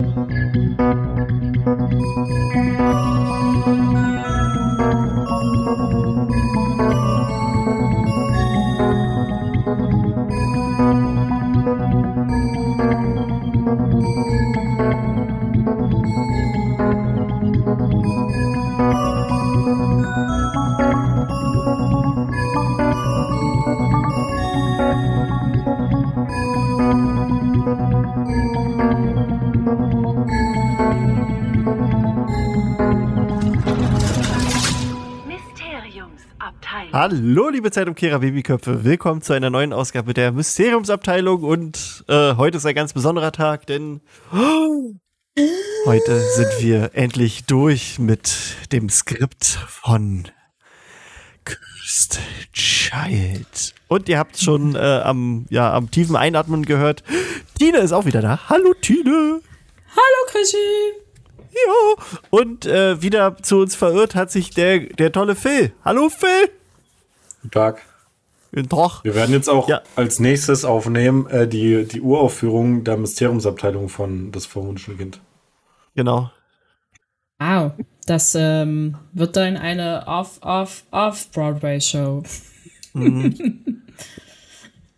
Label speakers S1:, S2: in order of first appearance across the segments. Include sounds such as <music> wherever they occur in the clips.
S1: Mysteriumsabteilung.
S2: Hallo, liebe Zeitumkehrer Babyköpfe. Willkommen zu einer neuen Ausgabe der Mysteriumsabteilung. Und äh, heute ist ein ganz besonderer Tag, denn heute sind wir endlich durch mit dem Skript von Cursed Child. Und ihr habt schon äh, am, ja, am tiefen Einatmen gehört, Tine ist auch wieder da. Hallo, Tine.
S3: Hallo Krischi.
S2: Ja. Und äh, wieder zu uns verirrt hat sich der, der tolle Phil. Hallo, Phil.
S4: Guten Tag.
S2: Guten Tag.
S4: Wir werden jetzt auch
S2: Ja.
S4: als nächstes aufnehmen äh, die, die Uraufführung der Mysteriumsabteilung von Das verwunschene Kind.
S2: Genau.
S3: Wow, das ähm, wird dann eine Off, Off, Off-Broadway-Show. <laughs>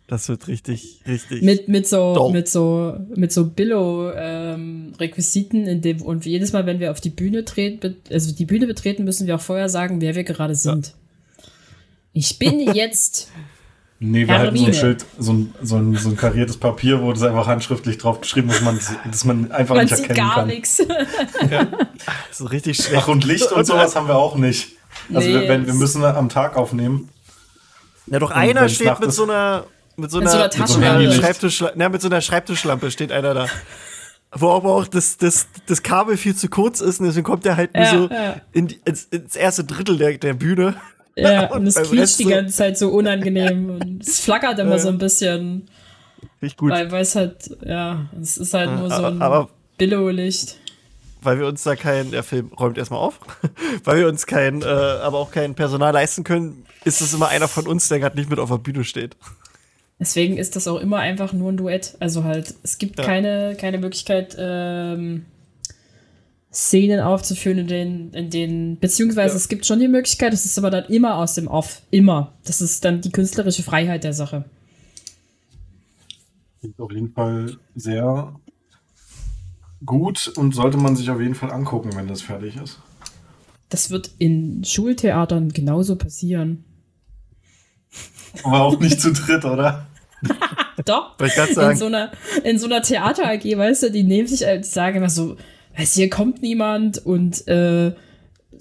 S2: Das wird richtig, richtig.
S3: Mit, mit so,
S2: Doch.
S3: mit so, mit so Billo-Requisiten, in dem, und jedes Mal, wenn wir auf die Bühne treten, also die Bühne betreten, müssen wir auch vorher sagen, wer wir gerade sind. Ich bin <laughs> jetzt,
S4: Nee, wir halten so ein. Schild, so ein, so, ein, so ein kariertes Papier, wo das einfach handschriftlich drauf geschrieben ist, man, dass man einfach
S3: man
S4: nicht
S3: sieht
S4: erkennen
S3: gar
S4: kann.
S3: nichts. <laughs>
S2: so richtig schlecht.
S4: Ach, und Licht und sowas haben wir auch nicht. Also
S3: Nee,
S4: wir, wenn, wir müssen am Tag aufnehmen.
S2: Ja, doch
S4: Und
S2: einer steht mit so einer mit so einer,
S3: so einer
S2: mit so einer
S3: Taschenlampe.
S2: Schreibtisch, ja, mit so einer Schreibtischlampe steht einer da. Wo aber auch das, das, das Kabel viel zu kurz ist und deswegen kommt er halt nur
S3: Ja,
S2: so
S3: ja.
S2: in die, ins, ins erste Drittel der, der Bühne.
S3: Ja, <laughs>
S2: Und
S3: und es quietscht die ganze Zeit so unangenehm <laughs> und es flackert immer so ein bisschen,
S2: Richtig gut.
S3: weil es halt, ja, es ist halt nur so
S2: aber,
S3: ein
S2: aber
S3: Billo-Licht.
S2: weil wir uns da kein, der Film räumt erstmal auf, <laughs> weil wir uns kein, äh, aber auch kein Personal leisten können, ist es immer einer von uns, der gerade nicht mit auf der Bühne steht.
S3: Deswegen ist das auch immer einfach nur ein Duett. Also halt, es gibt
S2: Ja.
S3: keine, keine Möglichkeit, ähm, Szenen aufzuführen, in denen, in denen, beziehungsweise
S2: Ja.
S3: es gibt schon die Möglichkeit, es ist aber dann immer aus dem Off. Immer. Das ist dann die künstlerische Freiheit der Sache.
S4: Klingt auf jeden Fall sehr gut und sollte man sich auf jeden Fall angucken, wenn das fertig ist.
S3: Das wird in Schultheatern genauso passieren.
S4: Aber auch nicht zu dritt, oder? <laughs>
S3: Doch.
S2: Ich
S3: In so einer, in so einer Theater AG, weißt du, die nehmen sich, äh, die sagen immer so, weißt du, hier kommt niemand und äh,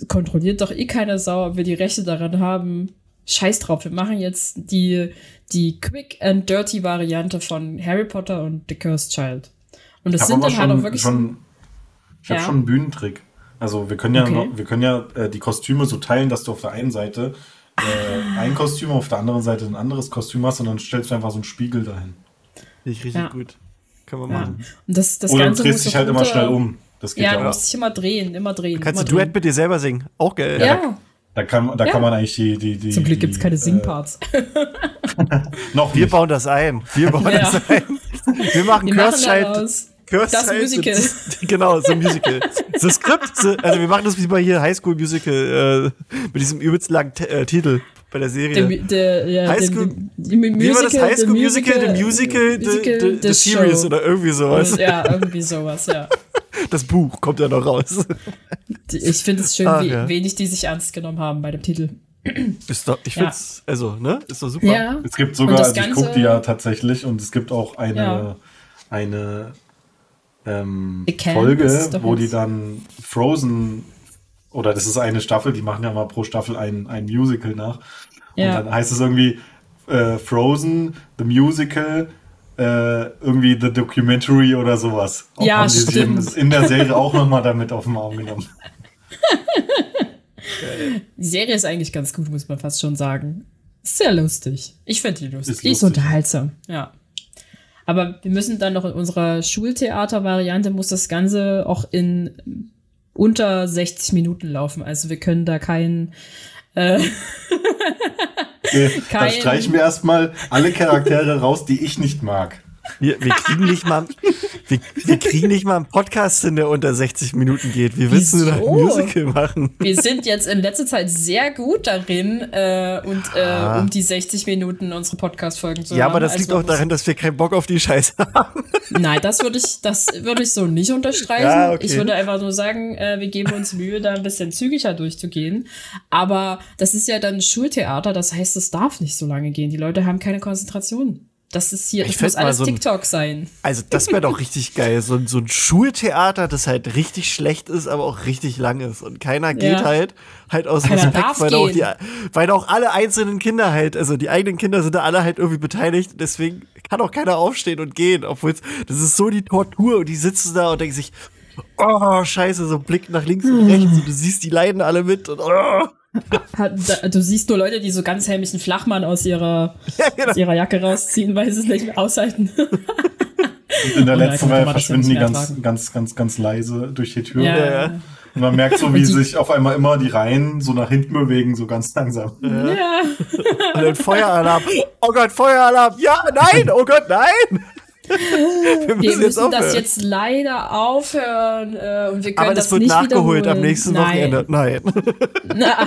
S3: kontrolliert doch eh keine Sau, ob wir die Rechte daran haben. Scheiß drauf, wir machen jetzt die, die Quick and Dirty Variante von Harry Potter und The Cursed Child. Und das
S4: Ich
S3: sind dann
S4: aber
S3: halt auch
S4: schon,
S3: wirklich.
S4: schon, ich habe
S3: Ja.
S4: schon einen Bühnentrick. Also wir können ja,
S3: Okay.
S4: noch, wir können ja äh, die Kostüme so teilen, dass du auf der einen Seite äh, <laughs> ein Kostüm, auf der anderen Seite ein anderes Kostüm hast und dann stellst du einfach so einen Spiegel dahin.
S2: Richtig, richtig
S3: Ja.
S2: gut. Können wir
S3: ja.
S2: machen.
S3: Und das, das
S4: Oder du
S3: Ganze
S4: drehst
S3: muss
S4: dich halt immer
S3: unter-
S4: schnell um. Das geht
S3: Ja,
S4: ja,
S3: du musst dich immer drehen, immer drehen.
S2: Kannst
S3: immer
S2: du Duett mit dir selber singen? Auch geil.
S3: Ja,
S4: Da kann, da
S3: Ja.
S4: kann man eigentlich die. die, die
S3: zum Glück gibt es keine
S4: äh,
S3: Singparts. <laughs>
S4: Noch
S2: Wir
S4: nicht.
S2: bauen das ein. Wir bauen
S3: Ja.
S2: das ein. Wir machen <laughs>
S3: Wir machen
S2: Cursed Child.
S3: daraus
S2: Cursed
S3: das Musical. <laughs>
S2: Genau, so ein Musical. So Skript, so, also wir machen das wie bei hier High School Musical äh, mit diesem übelst langen äh, Titel bei der Serie.
S3: Der, der, ja,
S2: High
S3: der-
S2: School-
S3: der- der
S2: wie war das?
S3: Musical-
S2: High School
S3: der
S2: Musical, The Musical, The,
S3: Musical,
S2: the, the
S3: the
S2: Series
S3: Show.
S2: oder irgendwie sowas.
S3: Und, ja, irgendwie sowas, ja.
S2: Das Buch kommt ja noch raus.
S3: Ich finde es schön,
S2: Ach,
S3: wie
S2: ja.
S3: wenig die sich ernst genommen haben bei dem Titel.
S2: Ist doch, ich
S3: Ja.
S2: find's, also, ne? Ist doch super.
S3: Ja.
S4: Es gibt sogar, also ich gucke die ja tatsächlich und es gibt auch eine,
S3: Ja.
S4: eine ähm, Folge, wo die dann Frozen, oder das ist eine Staffel, die machen ja mal pro Staffel ein, ein Musical nach.
S3: Ja.
S4: Und dann heißt es irgendwie äh, Frozen, The Musical, äh, irgendwie The Documentary oder sowas. Auch
S3: Ja,
S4: haben die
S3: stimmt.
S4: in der Serie auch nochmal damit auf den Arm genommen. <laughs>
S3: Die Serie ist eigentlich ganz gut, muss man fast schon sagen. Sehr lustig. Ich finde die lustig.
S4: Ist
S3: die ist unterhaltsam, ja. Aber wir müssen dann noch in unserer Schultheater-Variante muss das Ganze auch in unter 60 Minuten laufen. Also wir können da keinen äh, <laughs>
S4: Okay, dann
S3: Kein-
S4: streichen wir erstmal alle Charaktere raus, die ich nicht mag.
S2: Wir, wir, kriegen nicht mal, wir, wir, kriegen nicht mal einen Podcast hin, der unter 60 Minuten geht. Wie willst Wieso? du da ein Musical machen?
S3: Wir sind jetzt in letzter Zeit sehr gut darin, äh, und äh, um die 60 Minuten unsere Podcast-Folgen zu
S2: Ja, haben. aber das also, liegt auch daran, dass wir keinen Bock auf die Scheiße haben.
S3: Nein, das würde ich, das würde ich so nicht unterstreichen. Ja, okay. Ich würde einfach nur sagen, äh, wir geben uns Mühe, da ein bisschen zügiger durchzugehen. Aber das ist ja dann Schultheater, das heißt, es darf nicht so lange gehen. Die Leute haben keine Konzentration. Das ist hier, ich das muss alles so ein, TikTok sein.
S2: Also, das wäre doch richtig <laughs> geil. So, so ein Schultheater, das halt richtig schlecht ist, aber auch richtig lang ist. Und keiner geht ja. halt, halt aus keiner Respekt, weil auch, die, weil auch alle einzelnen Kinder halt, also die eigenen Kinder sind da alle halt irgendwie beteiligt. Deswegen kann auch keiner aufstehen und gehen. Obwohl das ist so die Tortur und die sitzen da und denken sich, oh, scheiße, so Blick nach links und rechts und du siehst, die leiden alle mit und oh.
S3: Du siehst nur Leute, die so ganz hämischen Flachmann aus ihrer, ja, genau. aus ihrer Jacke rausziehen, weil sie es nicht mehr aushalten.
S4: Und in der letzten Reihe verschwinden die ganz, ganz, ganz, ganz leise durch die Tür. Ja, ja. Und man merkt so, <laughs> wie sich auf einmal immer die Reihen so nach hinten bewegen, so ganz langsam. Ja.
S2: Und dann Feueralarm. Oh Gott, Feueralarm. Ja, nein, oh Gott, nein. <laughs>
S3: Wir müssen, wir müssen das jetzt leider aufhören äh, und wir können Aber das, das wird nachgeholt
S2: am nächsten Nein. Wochenende. Nein.
S3: Na, <laughs>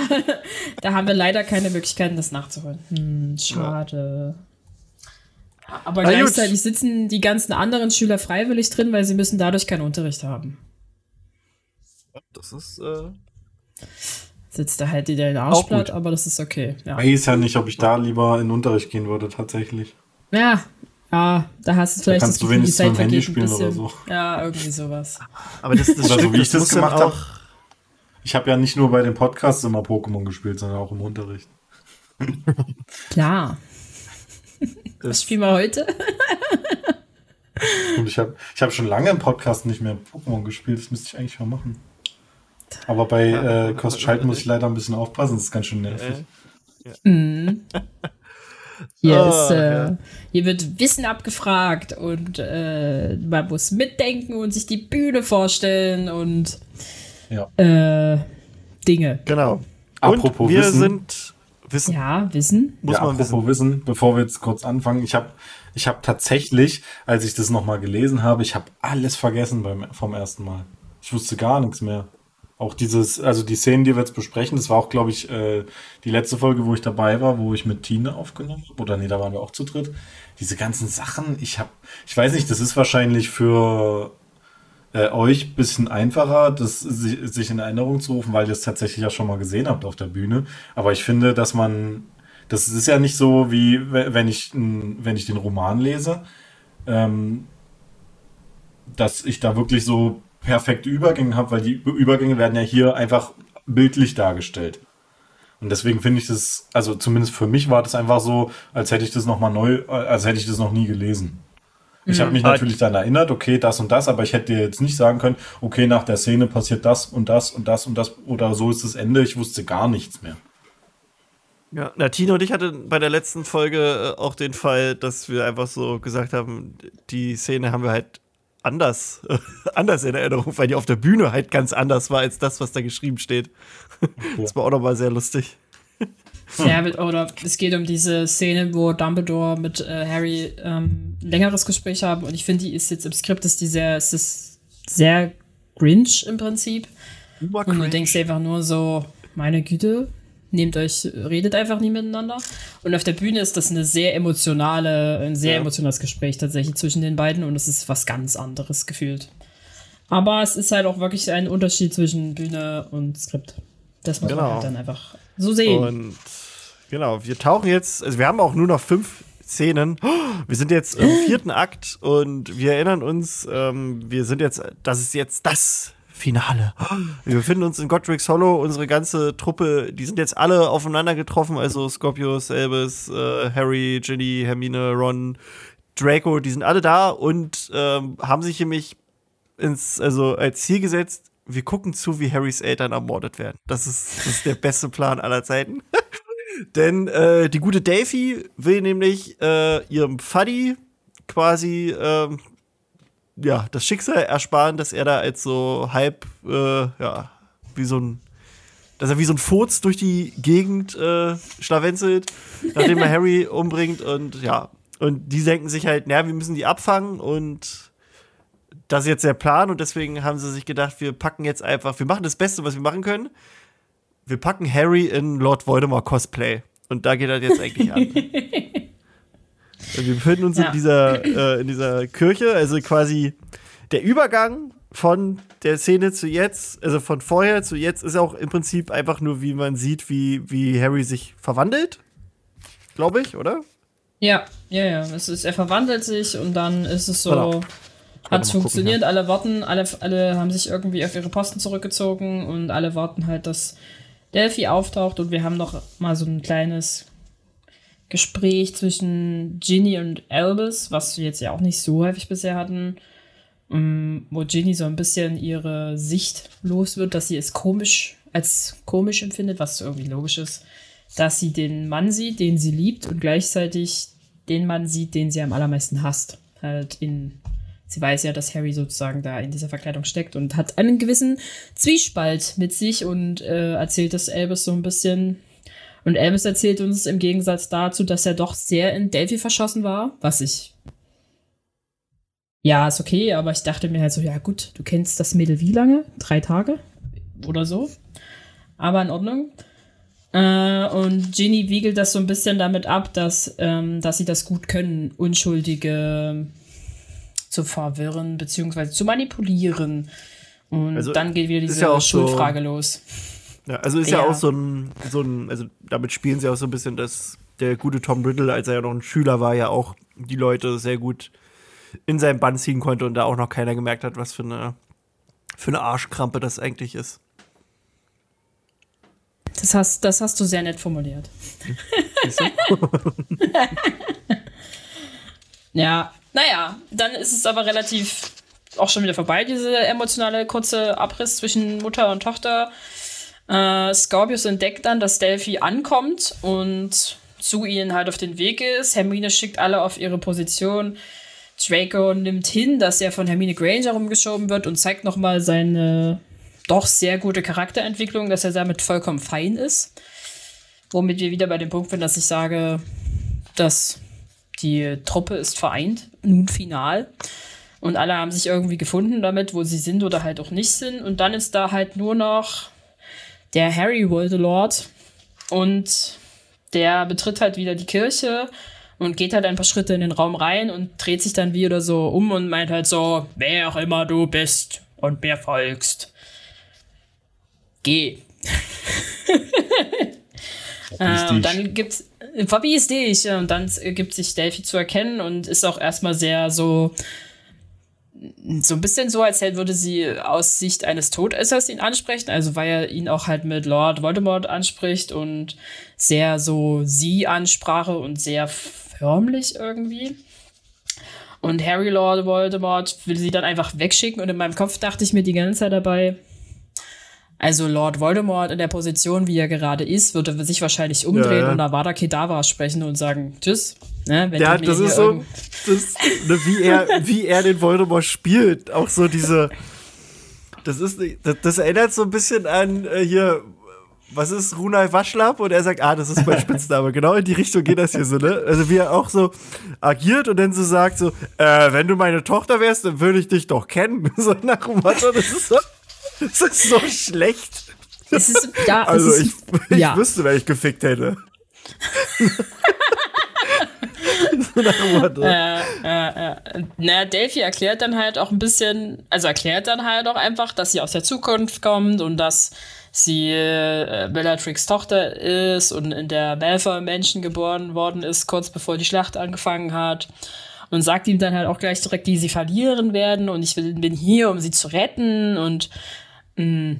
S3: <laughs> da haben wir leider keine Möglichkeiten, das nachzuholen. Hm, schade. Aber Na gleichzeitig gut. sitzen die ganzen anderen Schüler freiwillig drin, weil sie müssen dadurch keinen Unterricht haben.
S2: Das ist äh
S3: sitzt da halt wieder in Arschblatt, aber das ist okay.
S4: Ja. Ich weiß ja nicht, ob ich da lieber in Unterricht gehen würde, tatsächlich.
S3: Ja, ja, da hast du vielleicht
S4: da kannst das Gefühl, du wenigstens die Zeit Handy spielen oder so.
S3: Ja, irgendwie sowas.
S2: Aber das, das <laughs>
S4: also, wie ich das gemacht habe. Ich habe ja nicht nur bei den Podcasts immer Pokémon gespielt, sondern auch im Unterricht. <laughs>
S3: Klar. Was spielen wir heute? <laughs>
S4: Und ich habe ich hab schon lange im Podcast nicht mehr Pokémon gespielt. Das müsste ich eigentlich mal machen. Aber bei äh, Cost Child muss ich leider ein bisschen aufpassen. Das ist ganz schön nervig.
S3: Ja. Mhm. Hier, oh, ist, äh, ja. hier wird Wissen abgefragt und äh, man muss mitdenken und sich die Bühne vorstellen und ja. äh, Dinge.
S2: Genau.
S4: Apropos
S2: wir
S4: Wissen.
S2: sind
S3: Wissen. Ja, Wissen.
S4: Muss ja, man apropos wissen. wissen, bevor wir jetzt kurz anfangen, ich habe ich hab tatsächlich, als ich das nochmal gelesen habe, ich habe alles vergessen beim, vom ersten Mal. Ich wusste gar nichts mehr. Auch dieses, also die Szenen, die wir jetzt besprechen, das war auch, glaube ich, äh, die letzte Folge, wo ich dabei war, wo ich mit Tine aufgenommen habe. Oder nee, da waren wir auch zu dritt. Diese ganzen Sachen, ich habe, ich weiß nicht, das ist wahrscheinlich für äh, euch bisschen einfacher, das sich in Erinnerung zu rufen, weil ihr es tatsächlich ja schon mal gesehen habt auf der Bühne. Aber ich finde, dass man, das ist ja nicht so wie wenn ich, wenn ich den Roman lese, ähm, dass ich da wirklich so perfekte Übergänge habe, weil die Übergänge werden ja hier einfach bildlich dargestellt. Und deswegen finde ich das, also zumindest für mich war das einfach so, als hätte ich das nochmal neu, als hätte ich das noch nie gelesen. Ich habe mhm. mich natürlich dann erinnert, okay, das und das, aber ich hätte dir jetzt nicht sagen können, okay, nach der Szene passiert das und das und das und das oder so ist das Ende. Ich wusste gar nichts mehr.
S2: Ja, na, Tino und ich hatten bei der letzten Folge äh, auch den Fall, dass wir einfach so gesagt haben, die Szene haben wir halt anders, <laughs> anders in Erinnerung, weil die auf der Bühne halt ganz anders war als das, was da geschrieben steht. Das war auch nochmal sehr lustig.
S3: Ja, oder es geht um diese Szene, wo Dumbledore mit äh, Harry ähm, längeres Gespräch haben und ich finde, die ist jetzt im Skript, ist die sehr, ist das sehr Grinch im Prinzip. Und du denkst einfach nur so, meine Güte, nehmt euch, redet einfach nie miteinander. Und auf der Bühne ist das eine sehr emotionale, ein sehr ja. emotionales Gespräch tatsächlich zwischen den beiden und es ist was ganz anderes gefühlt. Aber es ist halt auch wirklich ein Unterschied zwischen Bühne und Skript. Das muss genau. man halt dann einfach so sehen.
S2: Und genau, wir tauchen jetzt, also wir haben auch nur noch fünf Szenen. Wir sind jetzt im <gasps> vierten Akt und wir erinnern uns, ähm, wir sind jetzt, das ist jetzt das Finale. Wir befinden uns in Godric's Hollow. Unsere ganze Truppe, die sind jetzt alle aufeinander getroffen. Also Scorpius, Elvis, äh, Harry, Ginny, Hermine, Ron, Draco, die sind alle da und ähm, haben sich nämlich ins, also als Ziel gesetzt, wir gucken zu, wie Harrys Eltern ermordet werden. Das ist, das ist der beste Plan aller Zeiten. <laughs> Denn äh, die gute Davy will nämlich äh, ihrem Fuddy quasi ähm, ja, das Schicksal ersparen, dass er da als so halb, äh, ja, wie so ein, dass er wie so ein Furz durch die Gegend äh, schlawenzelt, nachdem er <laughs> Harry umbringt und ja, Und die denken sich halt, naja, wir müssen die abfangen und das ist jetzt der Plan und deswegen haben sie sich gedacht, wir packen jetzt einfach, wir machen das Beste, was wir machen können. Wir packen Harry in Lord Voldemort Cosplay. Und da geht das jetzt eigentlich an. <laughs> wir befinden uns
S3: Ja.
S2: in, dieser, äh, in dieser Kirche, also quasi der Übergang von der Szene zu jetzt, also von vorher zu jetzt, ist auch im Prinzip einfach nur, wie man sieht, wie, wie Harry sich verwandelt. Glaube ich, oder?
S3: Ja, ja, ja. Es ist, er verwandelt sich und dann ist es so.
S2: Genau.
S3: Hat
S2: mal
S3: funktioniert, alle warten, alle, alle haben sich irgendwie auf ihre Posten zurückgezogen und alle warten halt, dass Delphi auftaucht und wir haben noch mal so ein kleines Gespräch zwischen Ginny und Albus, was wir jetzt ja auch nicht so häufig bisher hatten, ähm, wo Ginny so ein bisschen ihre Sicht los wird, dass sie es komisch, als komisch empfindet, was irgendwie logisch ist, dass sie den Mann sieht, den sie liebt und gleichzeitig den Mann sieht, den sie am allermeisten hasst. Halt in, sie weiß ja, dass Harry sozusagen da in dieser Verkleidung steckt und hat einen gewissen Zwiespalt mit sich und äh, erzählt das Albus so ein bisschen. Und Albus erzählt uns im Gegensatz dazu, dass er doch sehr in Delphi verschossen war, was ich. Ja, ist okay, aber ich dachte mir halt so, ja gut, du kennst das Mädel wie lange? Drei Tage? Oder so. Aber in Ordnung. Äh, und Ginny wiegelt das so ein bisschen damit ab, dass, ähm, dass sie das gut können, Unschuldige zu verwirren beziehungsweise zu manipulieren. Und
S2: Also,
S3: dann geht wieder diese
S2: ja auch so-
S3: Schuldfrage los.
S2: Ja, also ist ja.
S3: Ja.
S2: auch so ein, so ein, also damit spielen sie auch so ein bisschen, dass der gute Tom Riddle, als er ja noch ein Schüler war, ja auch die Leute sehr gut in seinen Bann ziehen konnte und da auch noch keiner gemerkt hat, was für eine, für eine Arschkrampe das eigentlich ist.
S3: Das hast, das hast du sehr nett formuliert. <laughs> Ja, naja, dann ist es aber relativ auch schon wieder vorbei, diese emotionale kurze Abriss zwischen Mutter und Tochter. Äh, Scorpius entdeckt dann, dass Delphi ankommt und zu ihnen halt auf den Weg ist. Hermine schickt alle auf ihre Position. Draco nimmt hin, dass er von Hermine Granger rumgeschoben wird und zeigt nochmal seine doch sehr gute Charakterentwicklung, dass er damit vollkommen fein ist. Womit wir wieder bei dem Punkt sind, dass ich sage, dass die Truppe ist vereint, nun final. Und alle haben sich irgendwie gefunden damit, wo sie sind oder halt auch nicht sind. Und dann ist da halt nur noch der Harry Voldemort und der betritt halt wieder die Kirche und geht halt ein paar Schritte in den Raum rein und dreht sich dann wie oder so um und meint halt so, wer auch immer du bist und mir folgst. Geh. Äh, und dann gibt's verbies dich und dann gibt sich Delphi zu erkennen und ist auch erstmal sehr so so ein bisschen so, als würde sie aus Sicht eines Todessers ihn ansprechen, also weil er ihn auch halt mit Lord Voldemort anspricht und sehr so sie Ansprache und sehr förmlich irgendwie. Und Harry Lord Voldemort will sie dann einfach wegschicken und in meinem Kopf dachte ich mir die ganze Zeit dabei, also Lord Voldemort in der Position, wie er gerade ist, würde sich wahrscheinlich umdrehen
S2: Ja,
S3: und Avada Kedavra sprechen und sagen, tschüss. Ne, wenn
S2: Ja, das ist so, das, ne, wie, er, <laughs> wie er den Voldemort spielt. Auch so diese. Das ist, das, das erinnert so ein bisschen an äh, hier, was ist Runai Waschlapp? Und er sagt, ah, das ist mein <laughs> Spitzname. genau in die Richtung geht das hier so, ne? Also wie er auch so agiert und dann so sagt so, äh, wenn du meine Tochter wärst, dann würde ich dich doch kennen. <laughs> So nach dem Motto, das ist so, das ist so schlecht.
S3: Es ist, ja,
S2: Also
S3: es
S2: ich,
S3: ist,
S2: ich
S3: ja.
S2: wüsste, wer ich gefickt hätte. so nach dem Motto.
S3: Na, Delphi erklärt dann halt auch ein bisschen, also erklärt dann halt auch einfach, dass sie aus der Zukunft kommt und dass sie äh, Bellatrix Tochter ist und in der Malfoy-Menschen geboren worden ist, kurz bevor die Schlacht angefangen hat. Und sagt ihm dann halt auch gleich direkt, wie sie verlieren werden und ich will- bin hier, um sie zu retten und mh,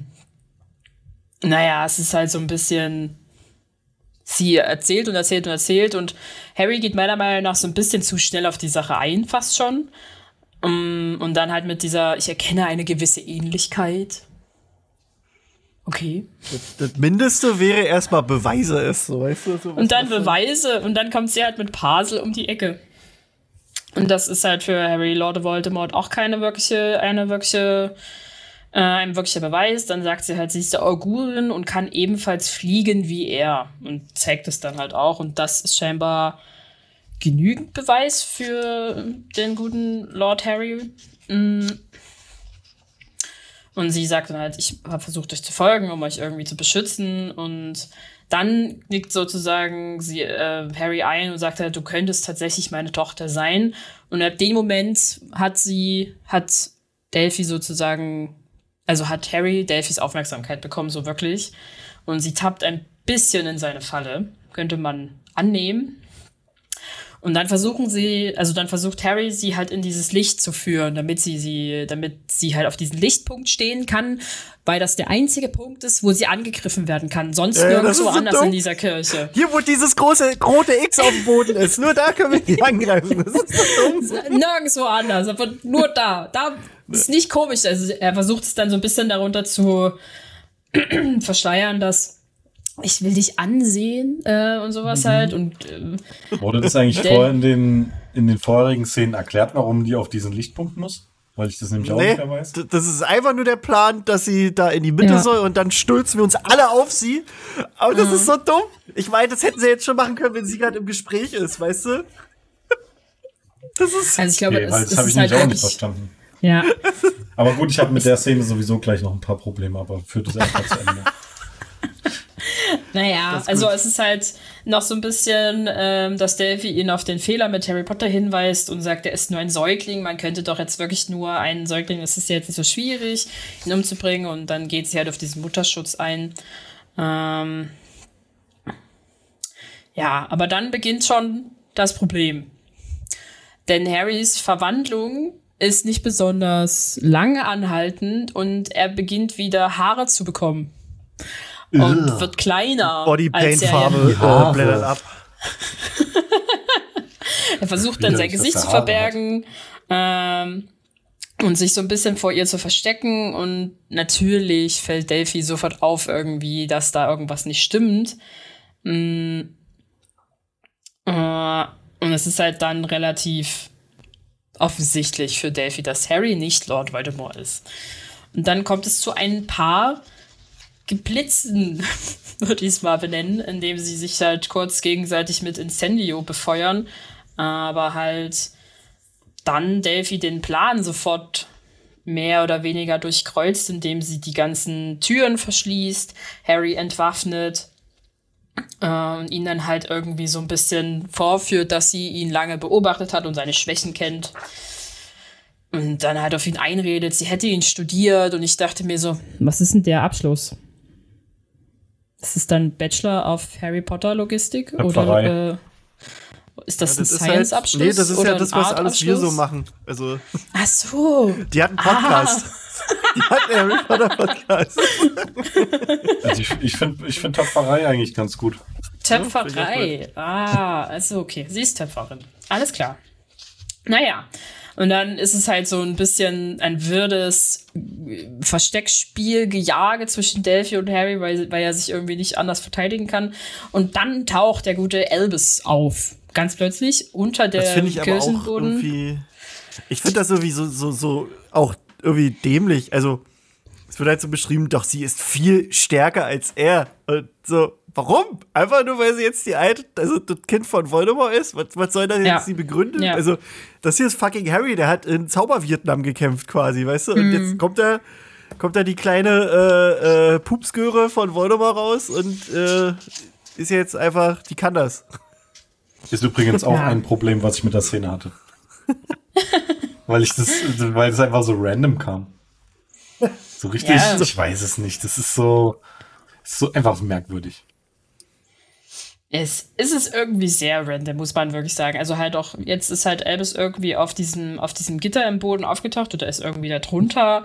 S3: naja, es ist halt so ein bisschen sie erzählt und erzählt und erzählt und Harry geht meiner Meinung nach so ein bisschen zu schnell auf die Sache ein, fast schon. Um, und dann halt mit dieser, ich erkenne eine gewisse Ähnlichkeit. Okay.
S2: Das Mindeste wäre erstmal Beweise es, so weißt du? So,
S3: Und dann Beweise und dann kommt sie halt mit Pasel um die Ecke. Und das ist halt für Harry Lord Voldemort auch keine wirkliche, eine wirkliche, äh, ein wirklicher Beweis. Dann sagt sie halt, sie ist der Augurin und kann ebenfalls fliegen wie er. Und zeigt es dann halt auch. Und das ist scheinbar genügend Beweis für den guten Lord Harry. Mm. Und sie sagt dann halt, ich habe versucht, euch zu folgen, um euch irgendwie zu beschützen. Und dann nickt sozusagen sie, äh, Harry ein und sagt halt, du könntest tatsächlich meine Tochter sein. Und ab dem Moment hat sie, hat Delphi sozusagen, also hat Harry Delphis Aufmerksamkeit bekommen, so wirklich. Und sie tappt ein bisschen in seine Falle, könnte man annehmen. Und dann versuchen sie, also dann versucht Harry, sie halt in dieses Licht zu führen, damit sie sie, damit sie halt auf diesen Lichtpunkt stehen kann, weil das der einzige Punkt ist, wo sie angegriffen werden kann. Sonst
S2: Äh,
S3: nirgendwo
S2: so
S3: anders
S2: dumm.
S3: in dieser Kirche.
S2: Hier, wo dieses große rote X auf dem Boden ist, nur da können wir die <laughs> angreifen. Das ist so dumm.
S3: Nirgendwo anders, aber nur da. Da ist nicht komisch. Also er versucht es dann so ein bisschen darunter zu <clears throat> verschleiern, dass ich will dich ansehen äh, und sowas
S2: Mhm.
S3: halt. Und äh,
S4: Wurde das eigentlich vorher in den, in den vorherigen Szenen erklärt, warum die auf diesen Lichtpunkt muss? Weil ich das nämlich auch
S2: Nee,
S4: nicht mehr weiß.
S2: das ist einfach nur der Plan, dass sie da in die Mitte
S3: Ja.
S2: soll und dann stürzen wir uns alle auf sie. Aber das ist so dumm. Ich meine, das hätten sie jetzt schon machen können, wenn sie gerade im Gespräch ist, weißt du? <laughs> Das ist.
S3: also ich glaube,
S4: Okay, weil
S3: es,
S4: das
S3: es
S4: habe ich
S3: halt
S4: nämlich auch nicht verstanden.
S3: Ja. <laughs>
S4: Aber gut, ich habe mit der Szene sowieso gleich noch ein paar Probleme, aber führt das erstmal zu Ende. <laughs>
S3: Naja, also es ist halt noch so ein bisschen, ähm, dass Delphi ihn auf den Fehler mit Harry Potter hinweist und sagt, er ist nur ein Säugling, man könnte doch jetzt wirklich nur einen Säugling, das ist ja jetzt nicht so schwierig, ihn umzubringen und dann geht sie halt auf diesen Mutterschutz ein. Ähm ja, aber dann beginnt schon das Problem. Denn Harrys Verwandlung ist nicht besonders lange anhaltend und er beginnt wieder Haare zu bekommen. Und wird kleiner. als er ja
S2: Bodypaint-Farbe
S4: Haare.
S2: äh, blättert ab. <laughs>
S3: Er versucht dann sein Gesicht zu verbergen ähm, und sich so ein bisschen vor ihr zu verstecken. Und natürlich fällt Delphi sofort auf irgendwie, dass da irgendwas nicht stimmt. Mm. Äh, und es ist halt dann relativ offensichtlich für Delphi, dass Harry nicht Lord Voldemort ist. Und dann kommt es zu ein paar Geblitzen, <laughs> würde ich es mal benennen, indem sie sich halt kurz gegenseitig mit Incendio befeuern, aber halt dann Delphi den Plan sofort mehr oder weniger durchkreuzt, indem sie die ganzen Türen verschließt, Harry entwaffnet äh, und ihn dann halt irgendwie so ein bisschen vorführt, dass sie ihn lange beobachtet hat und seine Schwächen kennt. Und dann halt auf ihn einredet, sie hätte ihn studiert und ich dachte mir so, was ist denn der Abschluss? Das ist dann Bachelor of Harry Potter Logistik
S4: Töpferei.
S3: oder äh, ist das,
S2: Ja,
S3: ein Science-Abschluss?
S2: nee, das ist
S3: oder
S2: ja das, was alles wir so machen. Also,
S3: Ach so.
S2: die hat einen Podcast. Die <laughs> hat einen Harry Potter Podcast.
S4: Also ich, ich finde ich find Töpferei eigentlich ganz gut.
S3: Töpferei. Ah, also okay. Sie ist Töpferin. Alles klar. Naja. Und dann ist es halt so ein bisschen ein wirdes Versteckspiel, Gejage zwischen Delphi und Harry, weil, weil er sich irgendwie nicht anders verteidigen kann. Und dann taucht der gute Elvis auf. Ganz plötzlich unter der
S2: Das finde ich aber auch
S3: Kirchenboden.
S2: irgendwie. Ich finde das irgendwie so, so, so auch irgendwie dämlich. Also, es wird halt so beschrieben, doch sie ist viel stärker als er. Und so, warum? Einfach nur, weil sie jetzt die alte, also das Kind von Voldemort ist? Was, was soll das
S3: Ja.
S2: jetzt die Begründung?
S3: Ja.
S2: Also, das hier ist fucking Harry, der hat in Zauber-Vietnam gekämpft quasi, weißt du? Und
S3: Mhm.
S2: jetzt kommt da, kommt da die kleine äh, äh, Pupsgöre von Voldemort raus und äh, ist jetzt einfach, die kann das.
S4: Ist übrigens auch
S3: Ja.
S4: ein Problem, was ich mit der Szene hatte. <laughs> weil ich das, weil es einfach so random kam. So richtig,
S3: Ja.
S4: ich weiß es nicht. Das ist so, ist so einfach merkwürdig.
S3: Es ist es irgendwie sehr random, muss man wirklich sagen. Also halt auch, jetzt ist halt Elvis irgendwie auf diesem, auf diesem Gitter im Boden aufgetaucht oder ist irgendwie da drunter.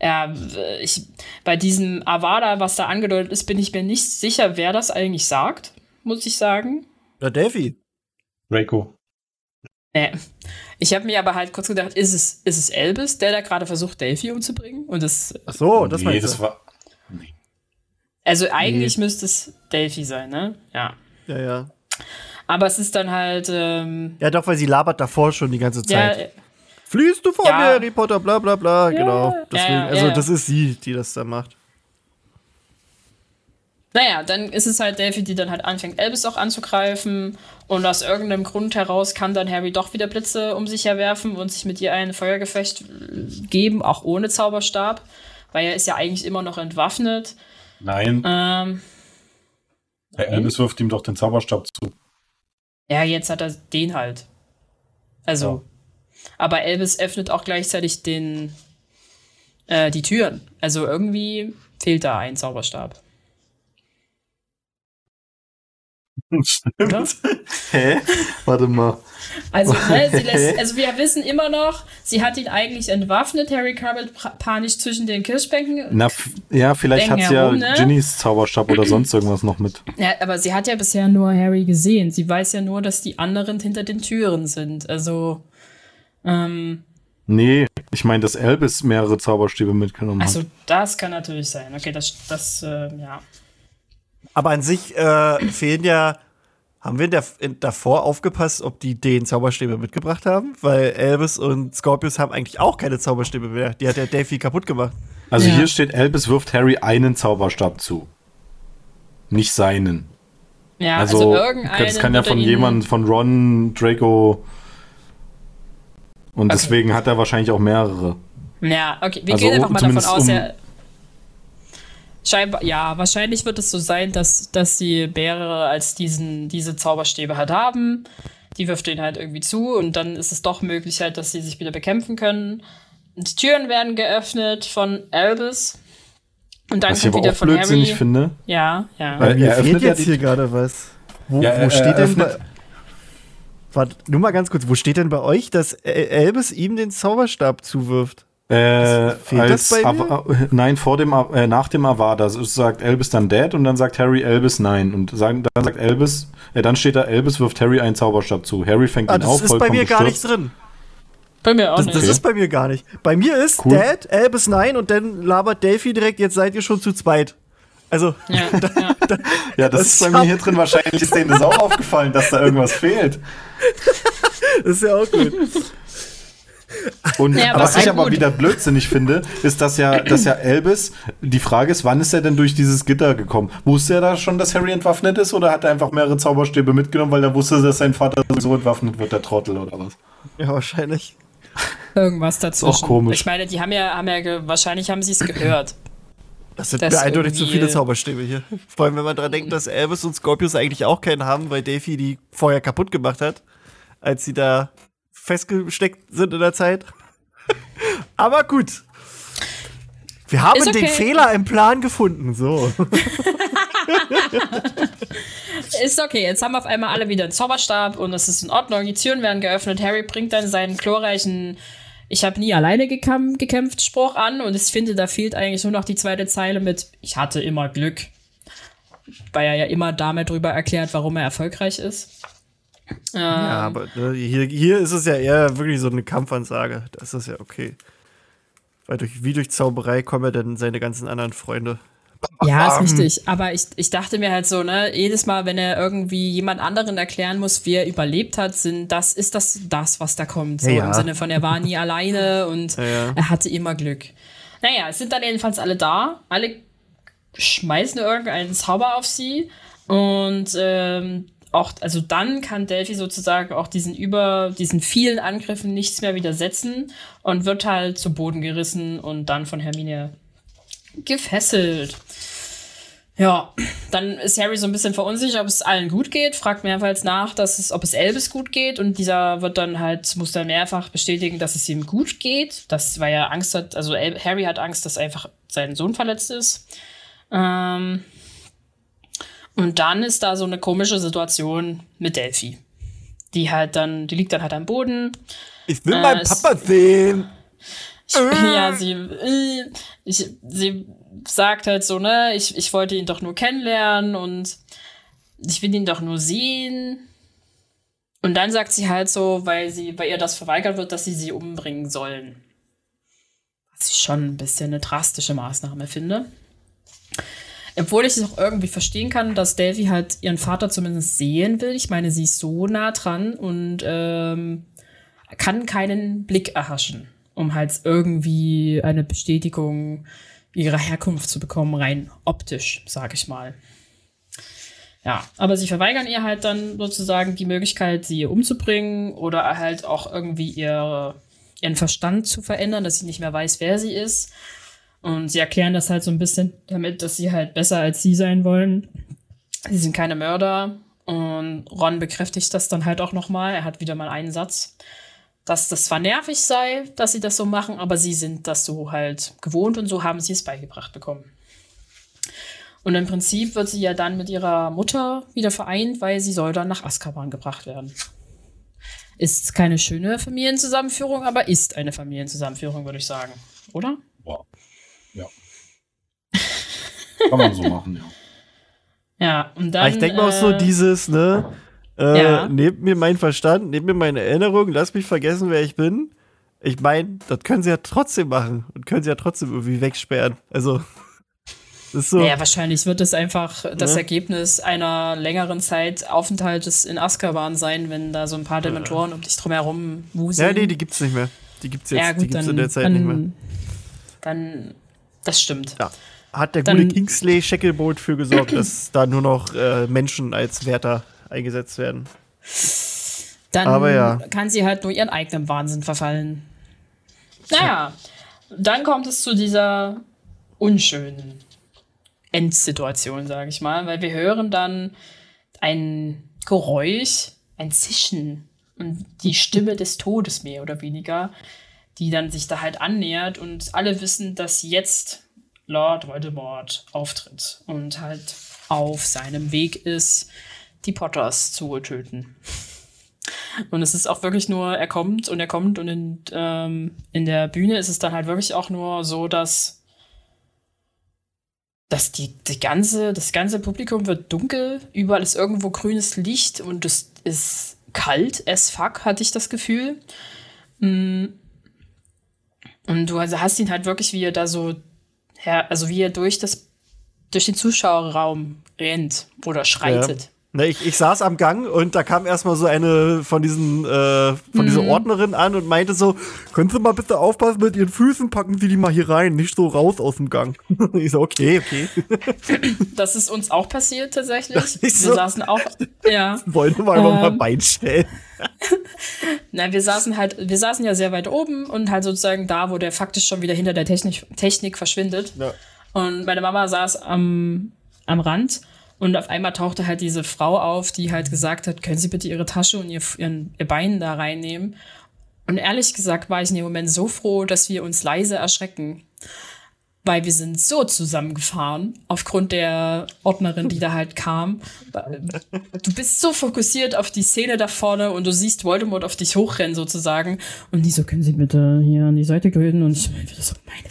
S3: Ja, ich, bei diesem Avada, was da angedeutet ist, bin ich mir nicht sicher, wer das eigentlich sagt, muss ich sagen.
S2: Na, Delphi.
S4: Draco.
S3: Nee. Ich habe mir aber halt kurz gedacht, ist es, ist es Elvis, der da gerade versucht, Delphi umzubringen? Und das,
S2: Ach so, das
S4: nee, das war. Nee.
S3: also eigentlich müsste es Delphi sein, ne? Ja.
S2: Ja, ja.
S3: Aber es ist dann halt, ähm,
S2: Ja, doch, weil sie labert davor schon die ganze
S3: ja,
S2: Zeit. Fließt du von
S3: Ja.
S2: mir, Harry Potter, bla bla bla, genau.
S3: ja,
S2: Deswegen,
S3: ja,
S2: also
S3: ja.
S2: das ist sie, die das da macht.
S3: Naja, dann ist es halt Delphi, die dann halt anfängt, Elvis auch anzugreifen. Und aus irgendeinem Grund heraus kann dann Harry doch wieder Blitze um sich herwerfen und sich mit ihr ein Feuergefecht geben, auch ohne Zauberstab. Weil er ist ja eigentlich immer noch entwaffnet.
S4: Nein,
S3: Ähm,
S4: Elvis wirft ihm doch den Zauberstab zu.
S3: ja, jetzt hat er den halt. Also. Aber Elvis öffnet auch gleichzeitig den, äh, die Türen. Also irgendwie fehlt da ein Zauberstab. <laughs> Oder?
S4: Hä? Warte mal.
S3: Also, <laughs> ne, sie lässt, also wir wissen immer noch, sie hat ihn eigentlich entwaffnet. Harry krabbelt panisch zwischen den Kirschbänken.
S4: Na, ja, vielleicht hat sie ja
S3: ne?
S4: Ginnys Zauberstab oder sonst irgendwas noch mit.
S3: Ja, aber sie hat ja bisher nur Harry gesehen. Sie weiß ja nur, dass die anderen hinter den Türen sind. Also, ähm,
S4: Nee, ich meine, dass Elvis mehrere Zauberstäbe mitgenommen hat.
S3: also das kann natürlich sein. Okay, das, das, äh, ja.
S2: Aber an sich äh, fehlen ja. Haben wir in der, in, davor aufgepasst, ob die den Zauberstäbe mitgebracht haben? Weil Elvis und Scorpius haben eigentlich auch keine Zauberstäbe mehr. Die hat ja Davy kaputt gemacht.
S4: Also
S3: Ja.
S4: hier steht, Elvis wirft Harry einen Zauberstab zu. Nicht seinen.
S3: Ja,
S4: Also,
S3: also, irgendeinen.
S4: das kann ja
S3: er
S4: von
S3: ihn-
S4: jemand, von Ron, Draco. Und
S3: Okay.
S4: deswegen hat er wahrscheinlich auch mehrere.
S3: Ja, okay, wir
S4: Also,
S3: gehen einfach mal davon aus,
S4: um-
S3: ja. Scheinbar, ja, wahrscheinlich wird es so sein, dass, dass die mehrere als diesen, diese Zauberstäbe halt haben. Die wirft ihn halt irgendwie zu und dann ist es doch möglich halt, dass sie sich wieder bekämpfen können. Und die Türen werden geöffnet von Albus. Und dann
S4: Was ich
S3: kommt
S4: aber
S3: wieder
S4: auch
S3: von
S4: blödsinnig
S3: Harry.
S4: finde.
S3: Ja, ja.
S4: Weil-
S2: Mir
S4: er
S2: fehlt jetzt hier gerade was. Wo,
S4: Ja,
S2: wo steht denn bei, Warte, nur mal ganz kurz, wo steht denn bei euch, dass El- Elvis ihm den Zauberstab zuwirft?
S4: Äh,
S2: Fehlt
S4: als
S2: das?
S4: Ava- äh, nein, vor dem, äh, nach dem Avada so sagt Elvis dann Dad und dann sagt Harry Elvis nein. Und sagen, dann sagt Elvis, äh, dann steht da, Elvis wirft Harry einen Zauberstab zu. Harry fängt
S2: Ah,
S4: ihn
S2: das
S4: auf,
S2: ist bei mir gar nicht drin.
S3: Bei mir auch
S2: Das,
S3: nicht.
S2: das ist bei mir gar nicht. Bei mir ist
S4: Cool.
S2: Dad, Elvis nein und dann labert Davy direkt, jetzt seid ihr schon zu zweit. Also,
S3: ja, <laughs> ja.
S4: Ja, das,
S2: Das
S4: ist bei mir hier drin. <laughs> Wahrscheinlich ist denen das auch aufgefallen, dass da irgendwas fehlt.
S2: das ist ja auch gut.
S4: Und
S3: Ja,
S4: was ich aber
S3: gut.
S4: wieder blödsinnig finde, ist, dass ja, dass ja Elvis, die Frage ist, wann ist er denn durch dieses Gitter gekommen? Wusste er da schon, dass Harry entwaffnet ist oder hat er einfach mehrere Zauberstäbe mitgenommen, weil er wusste, dass sein Vater sowieso entwaffnet wird, der Trottel oder was?
S2: Ja, wahrscheinlich.
S3: Irgendwas dazwischen.
S4: auch komisch.
S3: Ich meine, die haben ja, haben ja wahrscheinlich haben sie es gehört.
S2: Das sind
S3: Das
S2: eindeutig zu viele Zauberstäbe hier. Vor allem, wenn man dran denkt, dass Elvis und Scorpius eigentlich auch keinen haben, weil Davy die vorher kaputt gemacht hat, als sie da festgesteckt sind in der Zeit. <laughs> Aber gut. Wir haben
S3: okay.
S2: den Fehler im Plan gefunden. So. <laughs>
S3: Ist okay, jetzt haben auf einmal alle wieder einen Zauberstab und es ist in Ordnung. Die Türen werden geöffnet. Harry bringt dann seinen glorreichen Ich habe nie alleine gekam- gekämpft Spruch an und ich finde, da fehlt eigentlich nur noch die zweite Zeile mit Ich hatte immer Glück. Weil er ja immer damit drüber erklärt, warum er erfolgreich ist. Ähm,
S2: Ja, aber ne, hier, hier ist es ja eher wirklich so eine Kampfansage. Das ist ja okay. Weil durch, wie durch Zauberei kommen ja dann seine ganzen anderen Freunde.
S3: Ja, ist richtig. Aber ich, ich dachte mir halt so, ne, jedes Mal, wenn er irgendwie jemand anderen erklären muss, wie er überlebt hat, sind das, ist das das, was da kommt. So
S2: Ja,
S3: im Sinne von, er war nie alleine <laughs> und
S2: ja.
S3: er hatte immer Glück. Naja, es sind dann jedenfalls alle da. Alle schmeißen irgendeinen Zauber auf sie. Und ähm, auch, also dann kann Delphi sozusagen auch diesen über, diesen vielen Angriffen nichts mehr widersetzen und wird halt zu Boden gerissen und dann von Hermine gefesselt. Ja, dann ist Harry so ein bisschen verunsichert, ob es allen gut geht, fragt mehrmals nach, dass es, ob es Elvis gut geht und dieser wird dann halt, muss dann mehrfach bestätigen, dass es ihm gut geht. Das, weil er Angst hat, also Harry hat Angst, dass einfach sein Sohn verletzt ist. Ähm, und dann ist da so eine komische Situation mit Delphi. Die halt dann, die liegt dann halt am Boden.
S2: Ich will
S3: Äh,
S2: meinen Papa sehen.
S3: Ja, sie, äh, ich, sie sagt halt so, ne, ich, ich wollte ihn doch nur kennenlernen und ich will ihn doch nur sehen. Und dann sagt sie halt so, weil sie, weil ihr das verweigert wird, dass sie sie umbringen sollen. Was ich schon ein bisschen eine drastische Maßnahme finde. Obwohl ich es auch irgendwie verstehen kann, dass Delphi halt ihren Vater zumindest sehen will. Ich meine, sie ist so nah dran und ähm, kann keinen Blick erhaschen, um halt irgendwie eine Bestätigung ihrer Herkunft zu bekommen, rein optisch, sag ich mal. Ja, aber sie verweigern ihr halt dann sozusagen die Möglichkeit, sie umzubringen oder halt auch irgendwie ihr, ihren Verstand zu verändern, dass sie nicht mehr weiß, wer sie ist. Und sie erklären das halt so ein bisschen damit, dass sie halt besser als sie sein wollen. Sie sind keine Mörder. Und Ron bekräftigt das dann halt auch nochmal. Er hat wieder mal einen Satz, dass das zwar nervig sei, dass sie das so machen, aber sie sind das so halt gewohnt und so haben sie es beigebracht bekommen. Und im Prinzip wird sie ja dann mit ihrer Mutter wieder vereint, weil sie soll dann nach Azkaban gebracht werden. Ist keine schöne Familienzusammenführung, aber ist eine Familienzusammenführung, würde ich sagen. Oder?
S4: Boah. Ja. Kann man so machen, ja.
S3: Ja, und dann.
S2: Aber ich denke mal auch so
S3: äh,
S2: dieses, ne? Äh,
S3: Ja.
S2: Nehmt mir meinen Verstand, nehmt mir meine Erinnerung, lasst mich vergessen, wer ich bin. Ich meine, das können sie ja trotzdem machen und können sie ja trotzdem irgendwie wegsperren. Also, das <laughs> ist so.
S3: Naja, wahrscheinlich wird es einfach das
S2: Ne?
S3: Ergebnis einer längeren Zeit Aufenthaltes in Azkaban sein, wenn da so ein paar Dementoren um dich drumherum wuseln.
S2: ja, nee, die gibt's nicht mehr. Die gibt's jetzt,
S3: ja,
S2: die
S3: gut,
S2: gibt's
S3: dann,
S2: in der Zeit
S3: dann,
S2: nicht mehr.
S3: dann, das stimmt.
S2: Ja. Hat der gute Kingsley Shacklebolt für gesorgt, dass <clears throat> da nur noch äh, Menschen als Wärter eingesetzt werden.
S3: Dann
S2: Aber ja.
S3: kann sie halt nur ihren eigenen Wahnsinn verfallen. Naja, dann kommt es zu dieser unschönen Endsituation, sage ich mal, weil wir hören dann ein Geräusch, ein Zischen und die Stimme des Todes mehr oder weniger, die dann sich da halt annähert und alle wissen, dass jetzt Lord Voldemort auftritt und halt auf seinem Weg ist, die Potters zu töten. Und es ist auch wirklich nur, er kommt und er kommt und in, ähm, in der Bühne ist es dann halt wirklich auch nur so, dass, dass die, die ganze, das ganze Publikum wird dunkel, überall ist irgendwo grünes Licht und es ist kalt as fuck, hatte ich das Gefühl. Mm. Und du hast ihn halt wirklich, wie er da so, her, also wie er durch das, durch den Zuschauerraum rennt oder schreitet.
S2: Ne, ich, ich saß am Gang und da kam erstmal so eine von diesen äh, von dieser Ordnerin an und meinte so, können Sie mal bitte aufpassen mit Ihren Füßen, packen Sie die mal hier rein, nicht so raus aus dem Gang. <laughs> ich so, okay, okay. <laughs>
S3: Das ist uns auch passiert tatsächlich. Wir
S2: so?
S3: saßen auch, ja. <laughs>
S2: Wollen wir mal einfach mal
S3: Ähm.
S2: Bein stellen.
S3: Nein, wir saßen halt, wir saßen ja sehr weit oben und halt sozusagen da, wo der faktisch schon wieder hinter der Technik, Technik verschwindet.
S2: Ja.
S3: Und meine Mama saß am, am Rand und auf einmal tauchte halt diese Frau auf, die halt gesagt hat, können Sie bitte Ihre Tasche und ihr, ihren, ihr Bein da reinnehmen. Und ehrlich gesagt war ich in dem Moment so froh, dass wir uns leise erschrecken. Weil wir sind so zusammengefahren, aufgrund der Ordnerin, die da halt kam. Du bist so fokussiert auf die Szene da vorne und du siehst Voldemort auf dich hochrennen sozusagen. Und die so, können Sie bitte hier an die Seite gehen? Und ich so, meine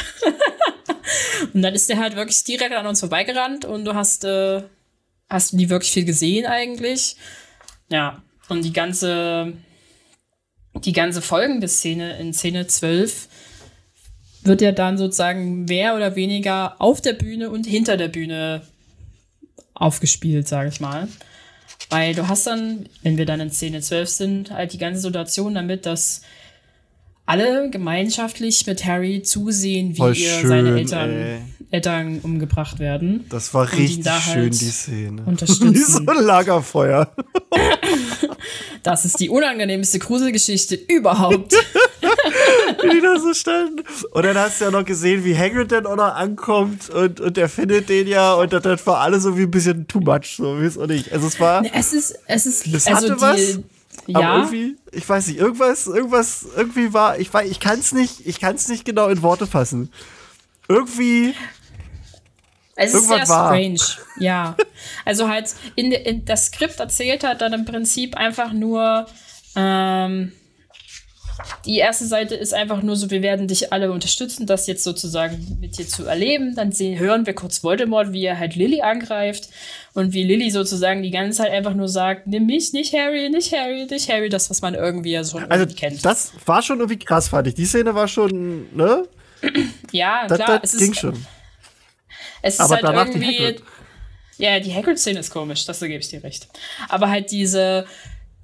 S3: <laughs> Und dann ist der halt wirklich direkt an uns vorbeigerannt und du hast, äh, hast nie wirklich viel gesehen eigentlich. Ja, und die ganze, die ganze folgende Szene in Szene 12 wird ja dann sozusagen mehr oder weniger auf der Bühne und hinter der Bühne aufgespielt, sage ich mal. Weil du hast dann, wenn wir dann in Szene 12 sind, halt die ganze Situation damit, dass alle gemeinschaftlich mit Harry zusehen, wie
S2: Voll
S3: ihr
S2: schön,
S3: seine Eltern,
S2: ey.
S3: Eltern umgebracht werden.
S2: Das war richtig
S3: da
S2: schön,
S3: halt
S2: die Szene.
S3: unterstützen. <laughs>
S2: Wie so ein Lagerfeuer. <laughs>
S3: Das ist die unangenehmste Gruselgeschichte überhaupt. <laughs>
S2: wie die da so standen. Und dann hast du ja noch gesehen, wie Hagrid dann auch noch ankommt und, und der findet den ja und das, das war alles so wie ein bisschen too much, so wie es auch nicht. Also es war,
S3: es ist, es ist,
S2: Es
S3: also
S2: hatte
S3: die,
S2: was, aber
S3: ja,
S2: irgendwie, ich weiß nicht, irgendwas, irgendwas, irgendwie war, ich weiß, ich kann es nicht, ich kann es nicht genau in Worte fassen. Irgendwie,
S3: Es ist
S2: Irgendwas
S3: sehr
S2: war.
S3: strange, ja. Also halt, in, in, das Skript erzählt hat dann im Prinzip einfach nur, ähm, die erste Seite ist einfach nur so, wir werden dich alle unterstützen, das jetzt sozusagen mit dir zu erleben. Dann sehen, hören wir kurz Voldemort, wie er halt Lilly angreift und wie Lilly sozusagen die ganze Zeit einfach nur sagt, nimm mich, nicht Harry, nicht Harry, nicht Harry, das, was man irgendwie ja so
S2: also
S3: kennt.
S2: das war schon irgendwie krass, fand ich. Die Szene war schon, ne? <clears throat>
S3: ja,
S2: Das,
S3: klar,
S2: das
S3: es
S2: ging
S3: ist,
S2: schon.
S3: Es ist
S2: Aber
S3: halt
S2: danach die
S3: irgendwie.
S2: Hagrid.
S3: Ja, die Hagrid-Szene ist komisch, das gebe ich dir recht. Aber halt diese,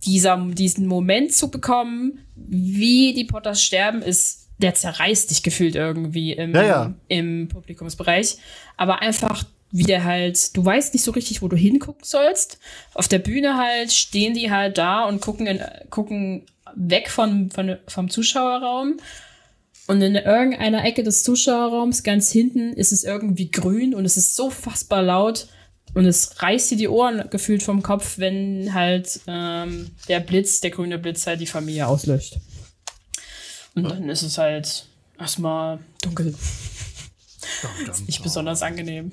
S3: dieser, diesen Moment zu bekommen, wie die Potters sterben, ist, der zerreißt dich gefühlt irgendwie im,
S2: Ja, ja.
S3: im Publikumsbereich. Aber einfach wie der halt, du weißt nicht so richtig, wo du hingucken sollst. Auf der Bühne halt stehen die halt da und gucken, in, gucken weg von, von, vom Zuschauerraum. Und in irgendeiner Ecke des Zuschauerraums ganz hinten ist es irgendwie grün und es ist so fassbar laut und es reißt dir die Ohren gefühlt vom Kopf, wenn halt ähm, der Blitz, der grüne Blitz halt die Familie auslöscht. Und dann ist es halt erstmal dunkel. Ist nicht besonders angenehm.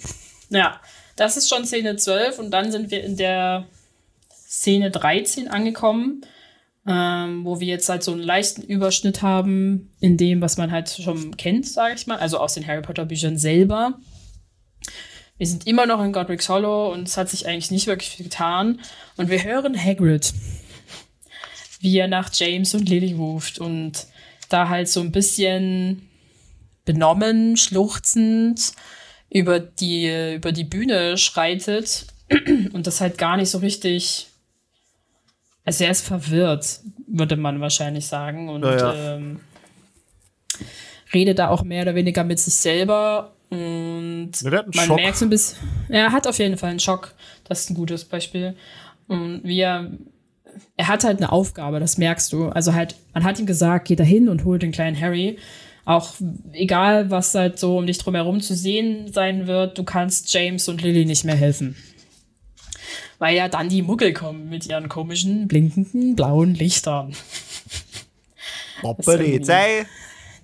S3: Ja, das ist schon Szene 12 und dann sind wir in der Szene 13 angekommen, ähm, wo wir jetzt halt so einen leichten Überschnitt haben in dem, was man halt schon kennt, sage ich mal, also aus den Harry Potter Büchern selber. Wir sind immer noch in Godric's Hollow und es hat sich eigentlich nicht wirklich viel getan. Und wir hören Hagrid, wie er nach James und Lily ruft und da halt so ein bisschen benommen, schluchzend über die, über die Bühne schreitet <clears throat> und das halt gar nicht so richtig. Also er ist verwirrt, würde man wahrscheinlich sagen. Und
S2: Ja,
S3: ähm, redet da auch mehr oder weniger mit sich selber. Und
S2: Ja, der hat einen
S3: man
S2: Schock.
S3: merkt so ein bisschen, er hat auf jeden Fall einen Schock. Das ist ein gutes Beispiel. Und wie er, er hat halt eine Aufgabe, das merkst du. Also halt, man hat ihm gesagt, geh da hin und hol den kleinen Harry. Auch egal, was halt so um dich drumherum zu sehen sein wird, du kannst James und Lily nicht mehr helfen. Weil ja dann die Muggel kommen mit ihren komischen, blinkenden, blauen Lichtern.
S2: Polizei.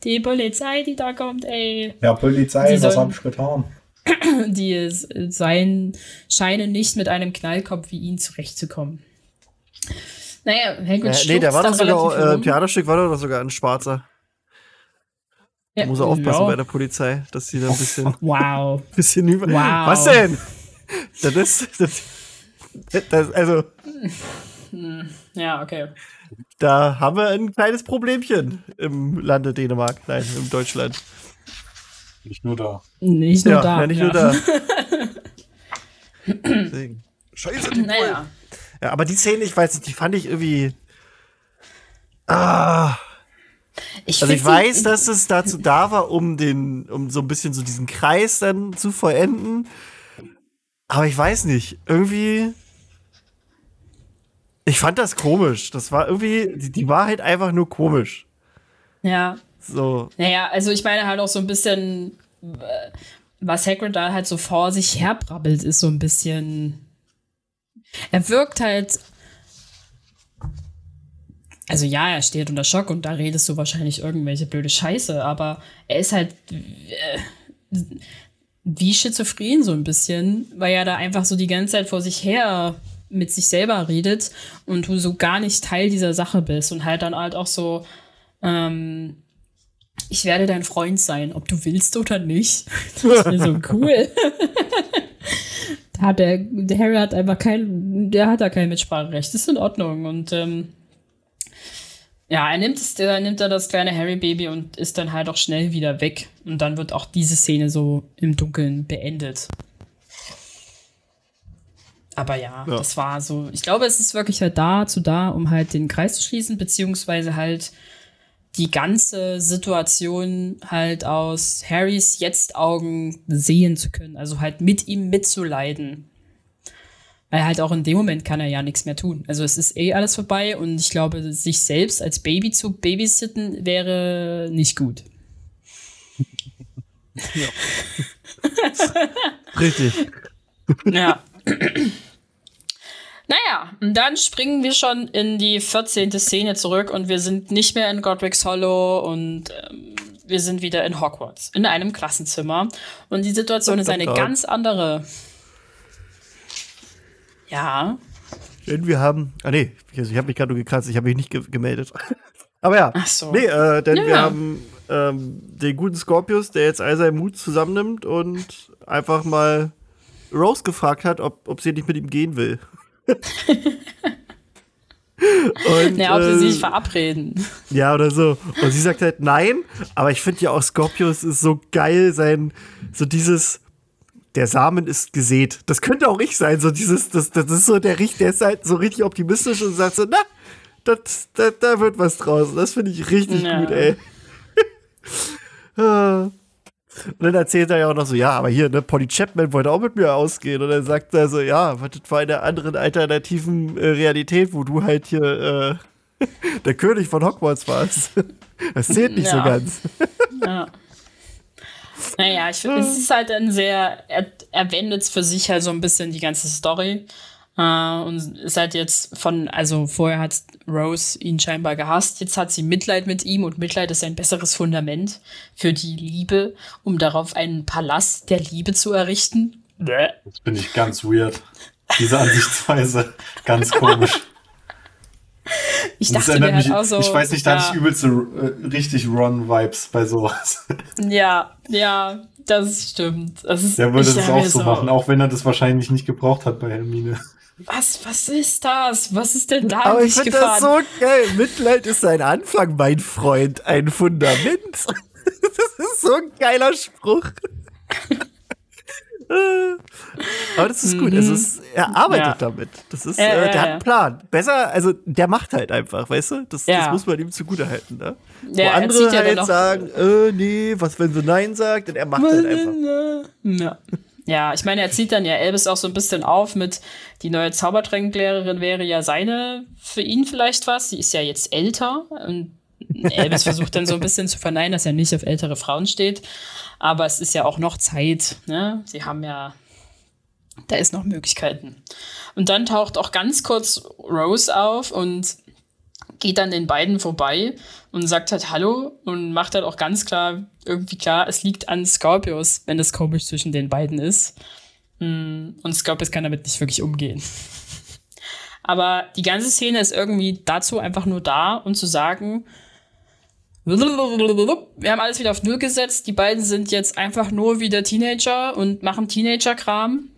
S3: Die Polizei, die da kommt, ey.
S4: Ja, Polizei,
S3: Die
S4: was hab ich getan? <clears throat>
S3: die es seien, scheinen nicht mit einem Knallkopf wie ihn zurechtzukommen. Naja, Hagrid
S2: Äh, nee, der war doch sogar, äh. Theaterstück war doch sogar ein Schwarzer.
S3: Ja,
S2: Muss er aufpassen
S3: ja.
S2: bei der Polizei, dass sie da ein bisschen, <laughs>
S3: Wow. <laughs>
S2: bisschen über.
S3: Wow.
S2: Was denn? Das ist, das, das, also,
S3: Ja, okay.
S2: Da haben wir ein kleines Problemchen im Lande Dänemark, nein, in Deutschland.
S4: Nicht nur da.
S3: Nicht nur
S2: ja,
S3: da.
S2: ja, nicht
S3: ja.
S2: nur da. <laughs> Deswegen. Scheiße, die
S3: Naja.
S2: Ja, aber die Szene, ich weiß nicht, die fand ich irgendwie. Ah.
S3: Ich
S2: Also ich weiß, dass es dazu da war, um den, um so ein bisschen so diesen Kreis dann zu vollenden. Aber ich weiß nicht, irgendwie. Ich fand das komisch. Das war irgendwie, die, die war halt einfach nur komisch.
S3: Ja.
S2: So.
S3: Naja, also ich meine halt auch so ein bisschen, äh, was Hagrid da halt so vor sich herbrabbelt, ist so ein bisschen. Er wirkt halt. Also ja, er steht unter Schock und da redest du wahrscheinlich irgendwelche blöde Scheiße, aber er ist halt äh, wie schizophren so ein bisschen, weil er da einfach so die ganze Zeit vor sich her mit sich selber redet und du so gar nicht Teil dieser Sache bist und halt dann halt auch so, ähm, ich werde dein Freund sein, ob du willst oder nicht. <laughs> Das ist so cool. <laughs> da hat der, der Harry hat einfach kein, der hat da kein Mitspracherecht. Das ist in Ordnung. Und ähm, ja, er nimmt es, er nimmt da das kleine Harry-Baby und ist dann halt auch schnell wieder weg. Und dann wird auch diese Szene so im Dunkeln beendet. Aber ja,
S2: Ja.
S3: das war so. Ich glaube, es ist wirklich halt dazu da, um halt den Kreis zu schließen, beziehungsweise halt die ganze Situation halt aus Harrys Jetzt-Augen sehen zu können. Also halt mit ihm mitzuleiden. Weil halt auch in dem Moment kann er ja nichts mehr tun. Also es ist eh alles vorbei und ich glaube, sich selbst als Baby zu babysitten wäre nicht gut. <laughs>
S2: Richtig.
S3: Ja. <laughs> naja, und dann springen wir schon in die 14. Szene zurück und wir sind nicht mehr in Godric's Hollow und ähm, wir sind wieder in Hogwarts, in einem Klassenzimmer. Und die Situation ist eine ganz andere. Ja.
S2: Denn wir haben. Ah, nee, also ich habe mich gerade nur gekratzt, ich habe mich nicht ge gemeldet. <laughs> Aber ja.
S3: Ach so.
S2: Nee, äh, denn wir
S3: Ja.
S2: haben ähm, den guten Scorpius, der jetzt all seinen Mut zusammennimmt und einfach mal Rose gefragt hat, ob, ob sie nicht mit ihm gehen will. Und,
S3: Ja, ob sie
S2: äh,
S3: sich verabreden.
S2: Ja, oder so. Und sie sagt halt nein, aber ich finde ja auch Scorpius ist so geil, sein, so dieses, der Samen ist gesät. Das könnte auch ich sein, so dieses, das, das ist so der, richt- der ist halt so richtig optimistisch und sagt so, na, das, da, da wird was draus. Das finde ich richtig
S3: Ja.
S2: gut, ey. <laughs> Und dann erzählt er ja auch noch so, ja, aber hier, ne, Polly Chapman wollte auch mit mir ausgehen. Und dann sagt er so, ja, was das war in einer anderen alternativen äh, Realität, wo du halt hier äh, <laughs> der König von Hogwarts warst. <laughs> Das zählt nicht so
S3: Ja.
S2: ganz. <laughs>
S3: Ja. Naja, ich finde, es ist halt ein sehr, er, er wendet für sich halt so ein bisschen die ganze Story. Äh, und ist halt jetzt von, also vorher hat Rose ihn scheinbar gehasst, jetzt hat sie Mitleid mit ihm und Mitleid ist ein besseres Fundament für die Liebe, um darauf einen Palast der Liebe zu errichten. Bäh.
S4: Das bin ich ganz weird. Diese Ansichtsweise. Ganz komisch.
S3: Ich dachte mir halt
S4: mich,
S3: auch so.
S4: ich weiß nicht, da
S3: ja,
S4: hatte ich übelste äh, richtig Ron-Vibes bei sowas. <laughs>
S3: Ja, ja, das stimmt. Das ist,
S4: Der würde das auch so machen, auch wenn er das wahrscheinlich nicht gebraucht hat bei Hermine.
S3: Was, was ist das? Was ist denn da
S2: Aber ich finde das so geil. Mitleid ist ein Anfang, mein Freund, ein Fundament. <laughs> Das ist so ein geiler Spruch. <laughs> Aber das ist gut. Es ist, er arbeitet
S3: Ja.
S2: damit. Das ist,
S3: Ja,
S2: äh,
S3: ja,
S2: der hat
S3: ja.
S2: einen Plan. Besser, also der macht halt einfach, weißt du? Das, das muss man ihm zugutehalten. Ne? Wo
S3: er
S2: andere halt sagen, äh, nee, was, wenn sie Nein sagt, und er macht halt einfach.
S3: Ja. Ja, ich meine, er zieht dann ja Elvis auch so ein bisschen auf mit, die neue Zaubertränklehrerin wäre ja seine, für ihn vielleicht was. Sie ist ja jetzt älter. Und Elvis versucht dann so ein bisschen zu verneinen, dass er nicht auf ältere Frauen steht. Aber es ist ja auch noch Zeit. Ne? Sie haben ja, da ist noch Möglichkeiten. Und dann taucht auch ganz kurz Rose auf und geht dann den beiden vorbei und sagt halt Hallo und macht halt auch ganz klar, irgendwie klar, es liegt an Scorpius, wenn es komisch zwischen den beiden ist. Mm, Und Scorpius kann damit nicht wirklich umgehen. <laughs> Aber die ganze Szene ist irgendwie dazu einfach nur da, um zu sagen, wir haben alles wieder auf Null gesetzt. Die beiden sind jetzt einfach nur wieder Teenager und machen Teenager-Kram.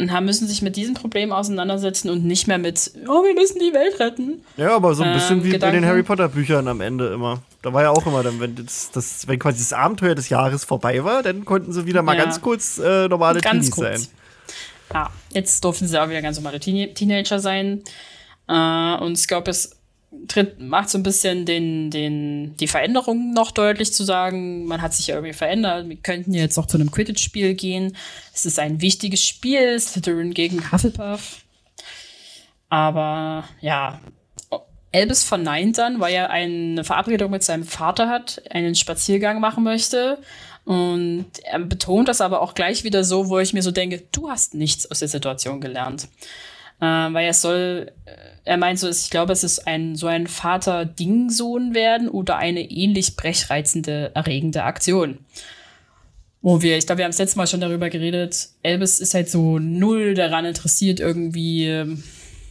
S3: Und haben, müssen sich mit diesem Problem auseinandersetzen und nicht mehr mit, oh, wir müssen die Welt retten.
S2: Ja, aber so ein bisschen
S3: Ähm,
S2: wie bei
S3: Gedanken.
S2: den Harry Potter Büchern am Ende immer. Da war ja auch immer dann, wenn das, das wenn quasi das Abenteuer des Jahres vorbei war, dann konnten sie wieder mal
S3: Ja.
S2: ganz kurz äh, normale
S3: Ganz
S2: Teenies
S3: kurz.
S2: sein.
S3: Ja, jetzt durften sie auch wieder ganz normale Teen Teenager sein. Äh, und Scorpius tritt, macht so ein bisschen den, den, die Veränderung noch deutlich zu sagen. Man hat sich ja irgendwie verändert. Wir könnten jetzt auch zu einem Quidditch-Spiel gehen. Es ist ein wichtiges Spiel, Slytherin gegen Hufflepuff. Aber ja, Elvis verneint dann, weil er eine Verabredung mit seinem Vater hat, einen Spaziergang machen möchte. Und er betont das aber auch gleich wieder so, wo ich mir so denke, du hast nichts aus der Situation gelernt. Äh, weil er soll, äh, er meint so, ich glaube, es ist ein so ein Vater-Ding-Sohn werden oder eine ähnlich brechreizende, erregende Aktion. Wo wir, ich glaube, wir haben das letzte Mal schon darüber geredet, Elvis ist halt so null daran interessiert, irgendwie ähm,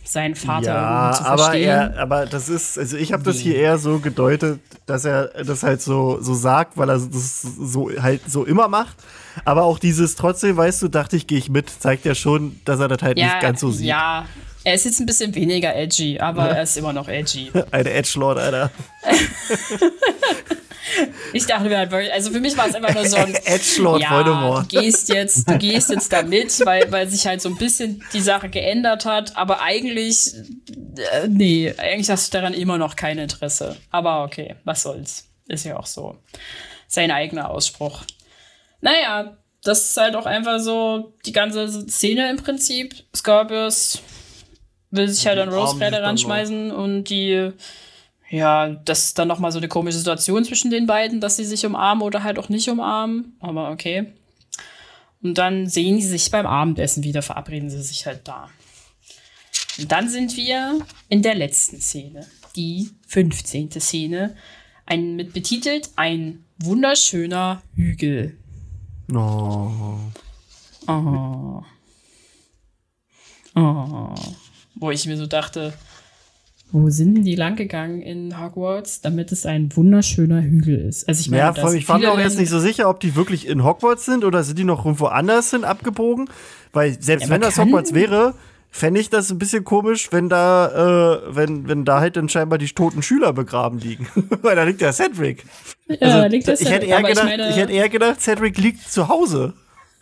S3: seinen Vater
S2: Ja,
S3: zu
S2: aber
S3: verstehen.
S2: er, aber das ist, also ich habe das hier eher so gedeutet, dass er das halt so, so sagt, weil er das so halt so immer macht. Aber auch dieses trotzdem, weißt du, dachte ich, gehe ich mit, zeigt ja schon, dass er das halt nicht ganz so sieht.
S3: Ja, er ist jetzt ein bisschen weniger edgy, aber er ist immer noch edgy. <laughs>
S2: Eine Edgelord, Alter. <laughs>
S3: Ich dachte mir halt wirklich, also für mich war es einfach nur so ein <laughs>
S2: Edgelord
S3: ja,
S2: Voldemort.
S3: du gehst jetzt, du gehst jetzt da mit, weil, weil sich halt so ein bisschen die Sache geändert hat, aber eigentlich, äh, nee, eigentlich hast du daran immer noch kein Interesse. Aber okay, was soll's. Ist ja auch so. Sein eigener Ausspruch. Naja, das ist halt auch einfach so die ganze Szene im Prinzip. Scorpius will sich halt an Rose
S2: dann
S3: ranschmeißen und die, ja, das ist dann noch mal so eine komische Situation zwischen den beiden, dass sie sich umarmen oder halt auch nicht umarmen. Aber okay. Und dann sehen sie sich beim Abendessen wieder, verabreden sie sich halt da. Und dann sind wir in der letzten Szene, die 15. Szene, ein, mit betitelt ein wunderschöner Hügel.
S2: Oh.
S3: Oh. Oh. Wo ich mir so dachte, wo sind denn die lang gegangen in Hogwarts, damit es ein wunderschöner Hügel ist? Also ich meine,
S2: Ja, ich war mir auch jetzt nicht so sicher, ob die wirklich in Hogwarts sind oder sind die noch irgendwo anders hin abgebogen. Weil selbst
S3: Ja,
S2: wenn das Hogwarts wäre, fände ich das ein bisschen komisch, wenn da, äh, wenn, wenn da halt dann scheinbar die toten Schüler begraben liegen. <laughs> Weil da liegt ja Cedric.
S3: Ja,
S2: Also,
S3: da liegt das
S2: ich,
S3: ja-
S2: hätte eher gedacht,
S3: ich meine-
S2: ich hätte eher gedacht, Cedric liegt zu Hause.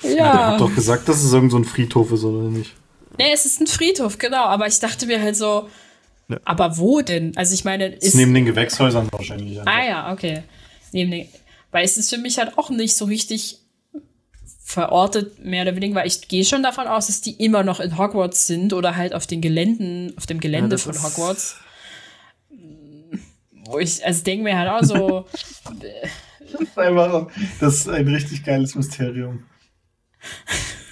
S4: Der
S3: Ja.
S4: hat doch gesagt, dass es irgend so ein Friedhof ist, oder nicht?
S3: Nee, es ist ein Friedhof, genau. Aber ich dachte mir halt so,
S2: Ja.
S3: aber wo denn? Also ich meine,
S4: Ist
S3: ist.
S4: neben den Gewächshäusern wahrscheinlich.
S3: ah ja, okay. Neben den, Weil es ist für mich halt auch nicht so richtig verortet, mehr oder weniger, weil ich gehe schon davon aus, dass die immer noch in Hogwarts sind oder halt auf den Geländen, auf dem Gelände
S2: Ja,
S3: von Hogwarts. Wo ich, also denke mir halt auch so, <laughs>
S4: Das ist, einfach, das ist ein richtig geiles Mysterium.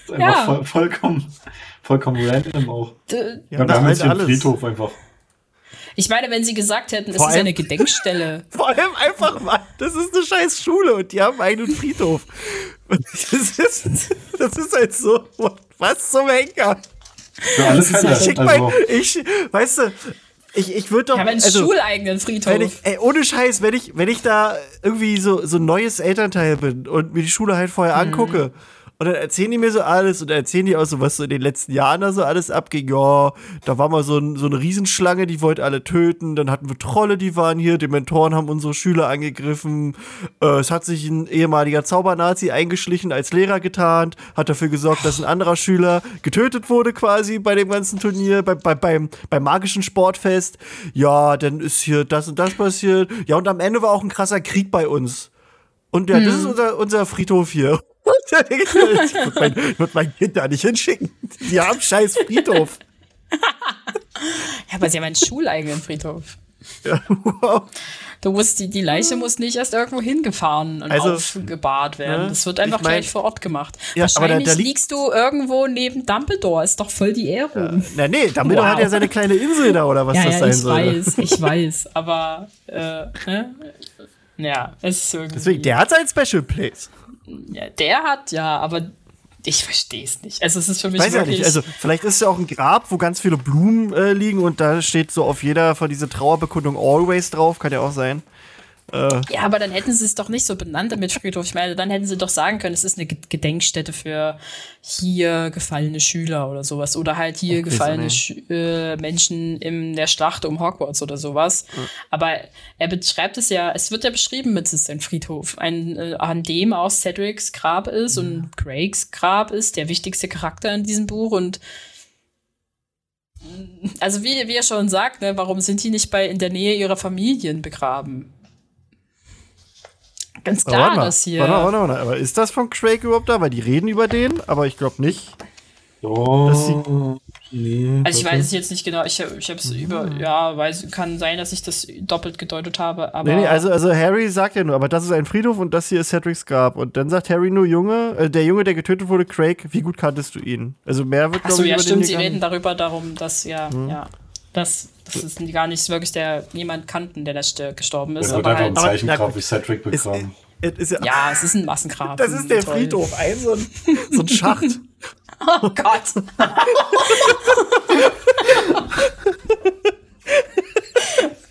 S4: Das ist einfach
S3: Ja.
S4: voll, vollkommen, vollkommen random auch.
S3: d-
S2: Ja,
S4: Ja, wir haben jetzt hier einen
S2: alles.
S4: Friedhof einfach.
S3: ich meine, wenn sie gesagt hätten, es ist eine Gedenkstelle. <laughs>
S2: Vor allem einfach mal, das ist eine scheiß Schule und die haben einen eigenen Friedhof. Das ist, das ist halt so, was zum Henker?
S4: Für alle Fälle.
S3: halt-
S2: Schick
S4: Also,
S2: mein, ich, weißt du, ich, ich würde doch,
S3: Wir haben einen
S2: also,
S3: schuleigenen Friedhof.
S2: wenn ich, ey, ohne Scheiß, wenn ich, wenn ich da irgendwie so, so ein neues Elternteil bin und mir die Schule halt vorher angucke und dann erzählen die mir so alles und erzählen die auch so, was so in den letzten Jahren da so alles abging. Ja, da war mal so, ein, so eine Riesenschlange, die wollte alle töten. Dann hatten wir Trolle, die waren hier. Dementoren haben unsere Schüler angegriffen. Äh, es hat sich ein ehemaliger Zaubernazi eingeschlichen als Lehrer getarnt, hat dafür gesorgt, dass ein anderer Schüler getötet wurde quasi bei dem ganzen Turnier, bei, bei, beim, beim magischen Sportfest. Ja, dann ist hier das und das passiert. Ja, und am Ende war auch ein krasser Krieg bei uns. Und ja, das ist unser, unser Friedhof hier. Ich Ich würde mein, ich würd mein Kind da nicht hinschicken. Die haben scheiß Friedhof. <laughs>
S3: ja, aber sie haben einen schuleigenen Friedhof.
S2: Ja, wow.
S3: Du musst, die, die Leiche muss nicht erst irgendwo hingefahren und
S2: Also,
S3: aufgebahrt werden.
S2: ne,
S3: das wird einfach
S2: ich mein-
S3: gleich vor Ort gemacht.
S2: Ja, aber da-
S3: Wahrscheinlich
S2: da liegt-
S3: liegst du irgendwo neben Dumbledore. Ist doch voll die Ehrung.
S2: Na nee, Dumbledore
S3: Wow.
S2: hat ja seine kleine Insel da, oder was
S3: Ja,
S2: das
S3: ja,
S2: sein
S3: ich
S2: soll.
S3: weiß, ich weiß. Aber, äh, ne? Ja, es ist irgendwie.
S2: Deswegen, der hat sein Special Place.
S3: Ja, der hat, ja, aber ich verstehe es nicht. Also, es ist für mich
S2: Weiß ja
S3: wirklich.
S2: nicht. Also, vielleicht ist es ja auch ein Grab, wo ganz viele Blumen äh, liegen und da steht so auf jeder von dieser Trauerbekundung Always drauf. Kann ja auch sein.
S3: Ja, aber dann hätten sie es doch nicht so benannt damit Friedhof. Ich meine, dann hätten sie doch sagen können, es ist eine Ge- Gedenkstätte für hier gefallene Schüler oder sowas. Oder halt hier
S2: Okay, so,
S3: gefallene. Schü- äh, Menschen in der Schlacht um Hogwarts oder sowas. Aber er beschreibt es ja, es wird ja beschrieben mit, es ist ein Friedhof, ein, äh, an dem auch Cedrics Grab ist und Craigs Grab ist, der wichtigste Charakter in diesem Buch. Und also wie, wie er schon sagt, ne, warum sind die nicht bei in der Nähe ihrer Familien begraben? Ganz klar,
S2: warte mal,
S3: dass hier.
S2: Warte mal, warte mal, aber ist das von Craig überhaupt da? Weil die reden über den, aber ich glaube nicht.
S4: Oh,
S2: Das
S4: nee,
S3: Also ich
S4: warte.
S3: weiß es jetzt nicht genau. Ich, ich habe es über, ja, weiß, kann sein, dass ich das doppelt gedeutet habe, aber
S2: Nee, nee, also, also Harry sagt ja nur, aber das ist ein Friedhof und das hier ist Cedrics Grab. Und dann sagt Harry nur, Junge, äh, der Junge, der getötet wurde, Craig, wie gut kanntest du ihn? Also mehr wird,
S3: Achso, ja,
S2: über
S3: stimmt,
S2: den
S3: sie reden darüber darum, dass ja,
S2: Mhm.
S3: ja, dass, dass es gar nicht wirklich der jemand kannten, der da st- gestorben ist,
S4: Der wird
S3: aber
S4: einfach
S3: halt,
S2: Aber-
S4: Zeichengrab wie Cedric
S2: Ist,
S4: begraben.
S2: es ist ja,
S3: ja, es ist ein Massengrab.
S2: das ist der
S3: Toll.
S2: Friedhof, ein so ein, so ein Schacht. <laughs>
S3: Oh Gott. <laughs>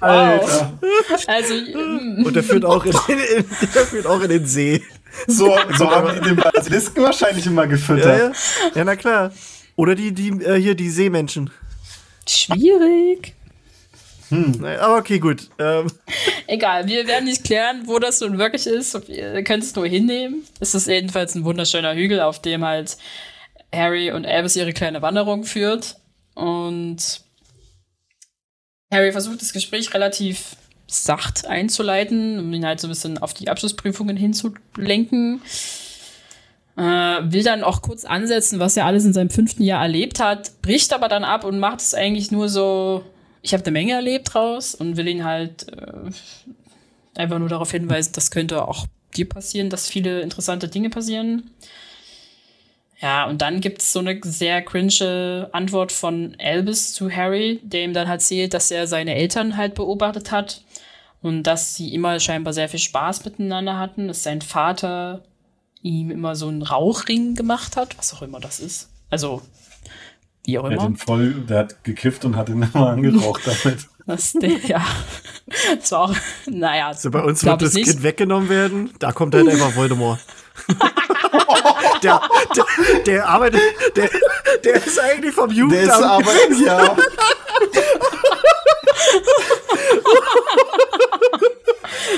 S3: wow. Also, mm,
S2: Und der führt auch in, in, in, der führt auch in den See.
S4: So, so haben die den Basilisken wahrscheinlich immer
S2: Ja,
S4: gefüttert.
S2: ja. ja na klar. Oder die, die äh, hier, die Seemenschen.
S3: Schwierig.
S2: Naja, aber okay, gut. Ähm,
S3: Egal, wir werden nicht klären, wo das nun wirklich ist. Ihr könnt es nur hinnehmen. Es ist jedenfalls ein wunderschöner Hügel, auf dem halt Harry und Albus ihre kleine Wanderung führt. Und Harry versucht das Gespräch relativ sacht einzuleiten, um ihn halt so ein bisschen auf die Abschlussprüfungen hinzulenken. Äh, will dann auch kurz ansetzen, was er alles in seinem fünften Jahr erlebt hat, bricht aber dann ab und macht es eigentlich nur so, ich habe eine Menge erlebt draus und will ihn halt äh, einfach nur darauf hinweisen, das könnte auch dir passieren, dass viele interessante Dinge passieren. Ja, und dann gibt es so eine sehr cringe Antwort von Albus zu Harry, der ihm dann halt erzählt, dass er seine Eltern halt beobachtet hat und dass sie immer scheinbar sehr viel Spaß miteinander hatten, dass sein Vater ihm immer so einen Rauchring gemacht hat, was auch immer das ist. Also, wie auch
S4: Der, hat
S3: immer.
S4: ihn voll, der hat gekifft und hat ihn <laughs> immer angeraucht <laughs> damit.
S3: Das, der, ja, das war auch, naja,
S2: also bei uns wird das
S3: nicht.
S2: Kind weggenommen werden. Da kommt halt einfach Voldemort. <laughs> der, der, der arbeitet, der, der ist eigentlich vom
S4: Der ist
S2: Jugendamt.
S4: aber, ja.